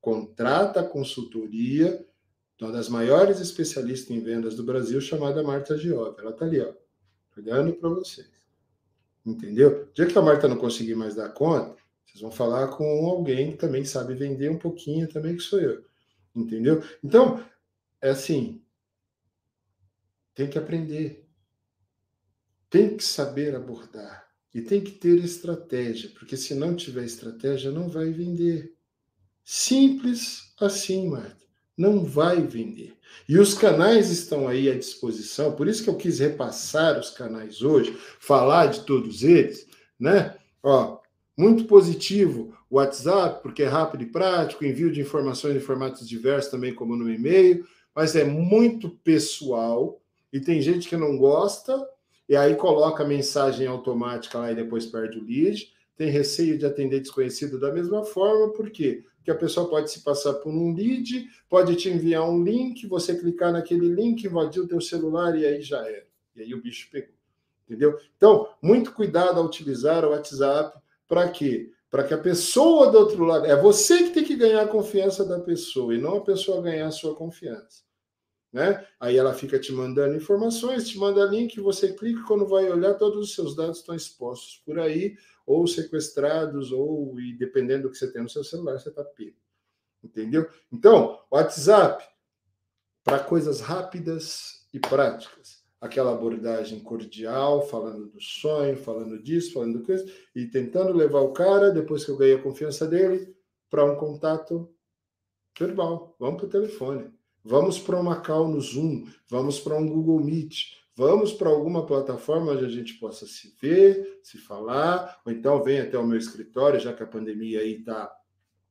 contrata a consultoria de uma das maiores especialistas em vendas do Brasil, chamada Marta Giova. Ela está ali, ó, olhando para vocês. Entendeu? O dia que a Marta não conseguir mais dar conta, vocês vão falar com alguém que também sabe vender um pouquinho, também que sou eu. Entendeu? Então, é assim, tem que aprender. Tem que saber abordar. E tem que ter estratégia, porque se não tiver estratégia, não vai vender. Simples assim, Marta. Não vai vender. E os canais estão aí à disposição, por isso que eu quis repassar os canais hoje, falar de todos eles, né? Ó, muito positivo o WhatsApp, porque é rápido e prático, envio de informações em formatos diversos também, como no e-mail, mas é muito pessoal e tem gente que não gosta e aí coloca a mensagem automática lá e depois perde o lead. Tem receio de atender desconhecido da mesma forma, por quê? Porque a pessoa pode se passar por um lead, pode te enviar um link, você clicar naquele link, invadir o teu celular e aí já era. E aí o bicho pegou. Entendeu? Então, muito cuidado ao utilizar o WhatsApp para quê? Para que a pessoa do outro lado. É você que tem que ganhar a confiança da pessoa e não a pessoa ganhar a sua confiança. Né? Aí ela fica te mandando informações, te manda link, você clica, quando vai olhar, todos os seus dados estão expostos por aí, ou sequestrados, ou e dependendo do que você tem no seu celular, você está pego. Entendeu? Então, WhatsApp, para coisas rápidas e práticas aquela abordagem cordial, falando do sonho, falando disso, falando do coisa, e tentando levar o cara, depois que eu ganhei a confiança dele, para um contato verbal. Vamos para o telefone. Vamos para uma call no Zoom, vamos para um Google Meet, vamos para alguma plataforma onde a gente possa se ver, se falar, ou então vem até o meu escritório, já que a pandemia aí está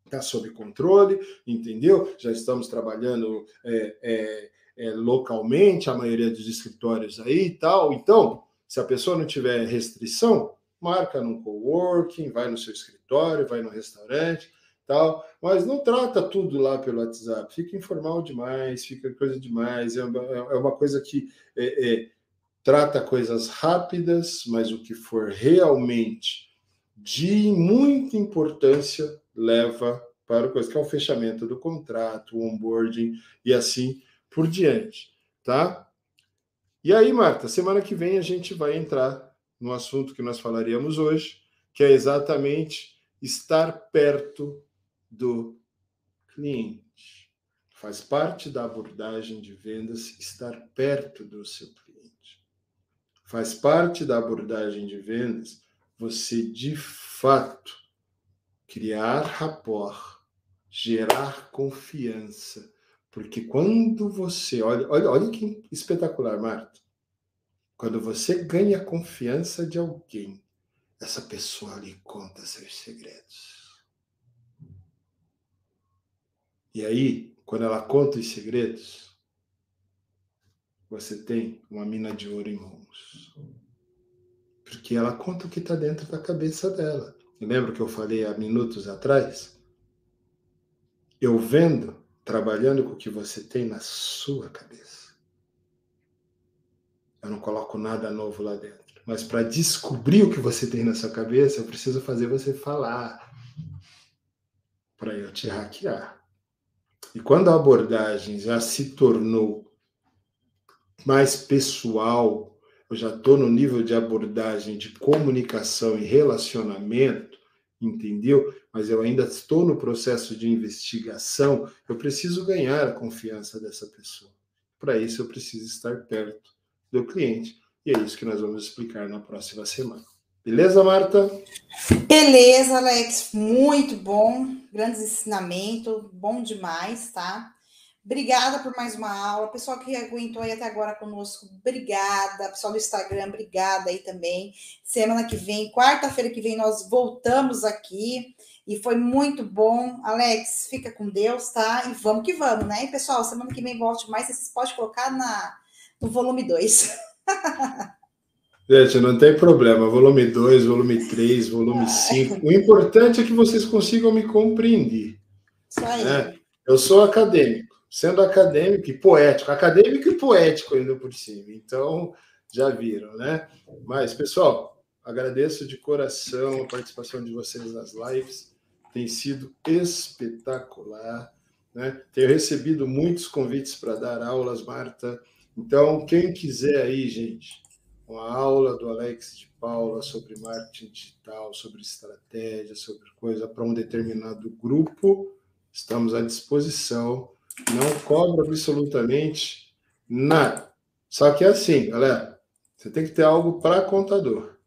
tá sob controle, entendeu? Já estamos trabalhando é, é, é, localmente, a maioria dos escritórios aí e tal. Então, se a pessoa não tiver restrição, marca num coworking, vai no seu escritório, vai no restaurante, tal. Mas não trata tudo lá pelo WhatsApp. Fica informal demais, fica coisa demais. É uma, é uma coisa que é, é, trata coisas rápidas, mas o que for realmente de muita importância leva para o coisa que é o fechamento do contrato, o onboarding e assim por diante, tá? E aí, Marta, semana que vem a gente vai entrar no assunto que nós falaríamos hoje, que é exatamente estar perto do cliente. Faz parte da abordagem de vendas estar perto do seu cliente. Faz parte da abordagem de vendas você de fato criar rapport, gerar confiança porque quando você. Olha, olha, olha que espetacular, Marta. Quando você ganha a confiança de alguém, essa pessoa lhe conta seus segredos. E aí, quando ela conta os segredos, você tem uma mina de ouro em mãos. Porque ela conta o que está dentro da cabeça dela. Lembra que eu falei há minutos atrás? Eu vendo trabalhando com o que você tem na sua cabeça. Eu não coloco nada novo lá dentro. Mas para descobrir o que você tem na sua cabeça, eu preciso fazer você falar. Para eu te hackear. E quando a abordagem já se tornou mais pessoal, eu já estou no nível de abordagem de comunicação e relacionamento, entendeu? Mas eu ainda estou no processo de investigação, eu preciso ganhar a confiança dessa pessoa. Para isso, eu preciso estar perto do cliente. E é isso que nós vamos explicar na próxima semana. Beleza, Marta? Beleza, Alex. Muito bom. Grandes ensinamentos. Bom demais, tá? Obrigada por mais uma aula. Pessoal que aguentou aí até agora conosco, obrigada. Pessoal do Instagram, obrigada aí também. Semana que vem, quarta-feira que vem, nós voltamos aqui. E foi muito bom. Alex, fica com Deus, tá? E vamos que vamos, né? E, pessoal, semana que vem volte mais. Vocês podem colocar na, no volume 2. Gente, não tem problema. Volume 2, volume 3, volume 5. O importante é que vocês consigam me compreender. Isso aí. Né? Eu sou acadêmico, sendo acadêmico e poético. Acadêmico e poético ainda por cima. Então, já viram, né? Mas, pessoal, agradeço de coração a participação de vocês nas lives. Tem sido espetacular. Né? Tenho recebido muitos convites para dar aulas, Marta. Então, quem quiser aí, gente, uma aula do Alex de Paula sobre marketing digital, sobre estratégia, sobre coisa para um determinado grupo, estamos à disposição. Não cobra absolutamente nada. Só que é assim, galera, você tem que ter algo para contador.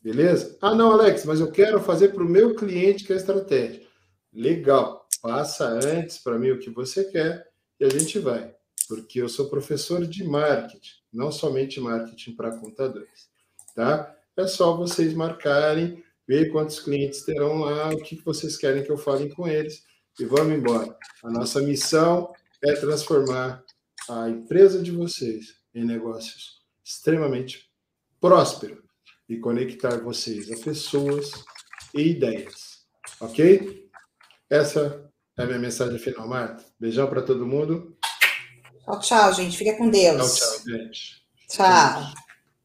Beleza? Ah, não, Alex, mas eu quero fazer para o meu cliente que é estratégia. Legal. Passa antes para mim o que você quer e a gente vai. Porque eu sou professor de marketing não somente marketing para contadores, tá? É só vocês marcarem, ver quantos clientes terão lá, o que vocês querem que eu fale com eles e vamos embora. A nossa missão é transformar a empresa de vocês em negócios extremamente prósperos e conectar vocês a pessoas e ideias, ok? Essa é a minha mensagem final, Marta. Beijão para todo mundo. Tchau, tchau, gente. Fica com Deus. Tchau, tchau, gente. Tchau.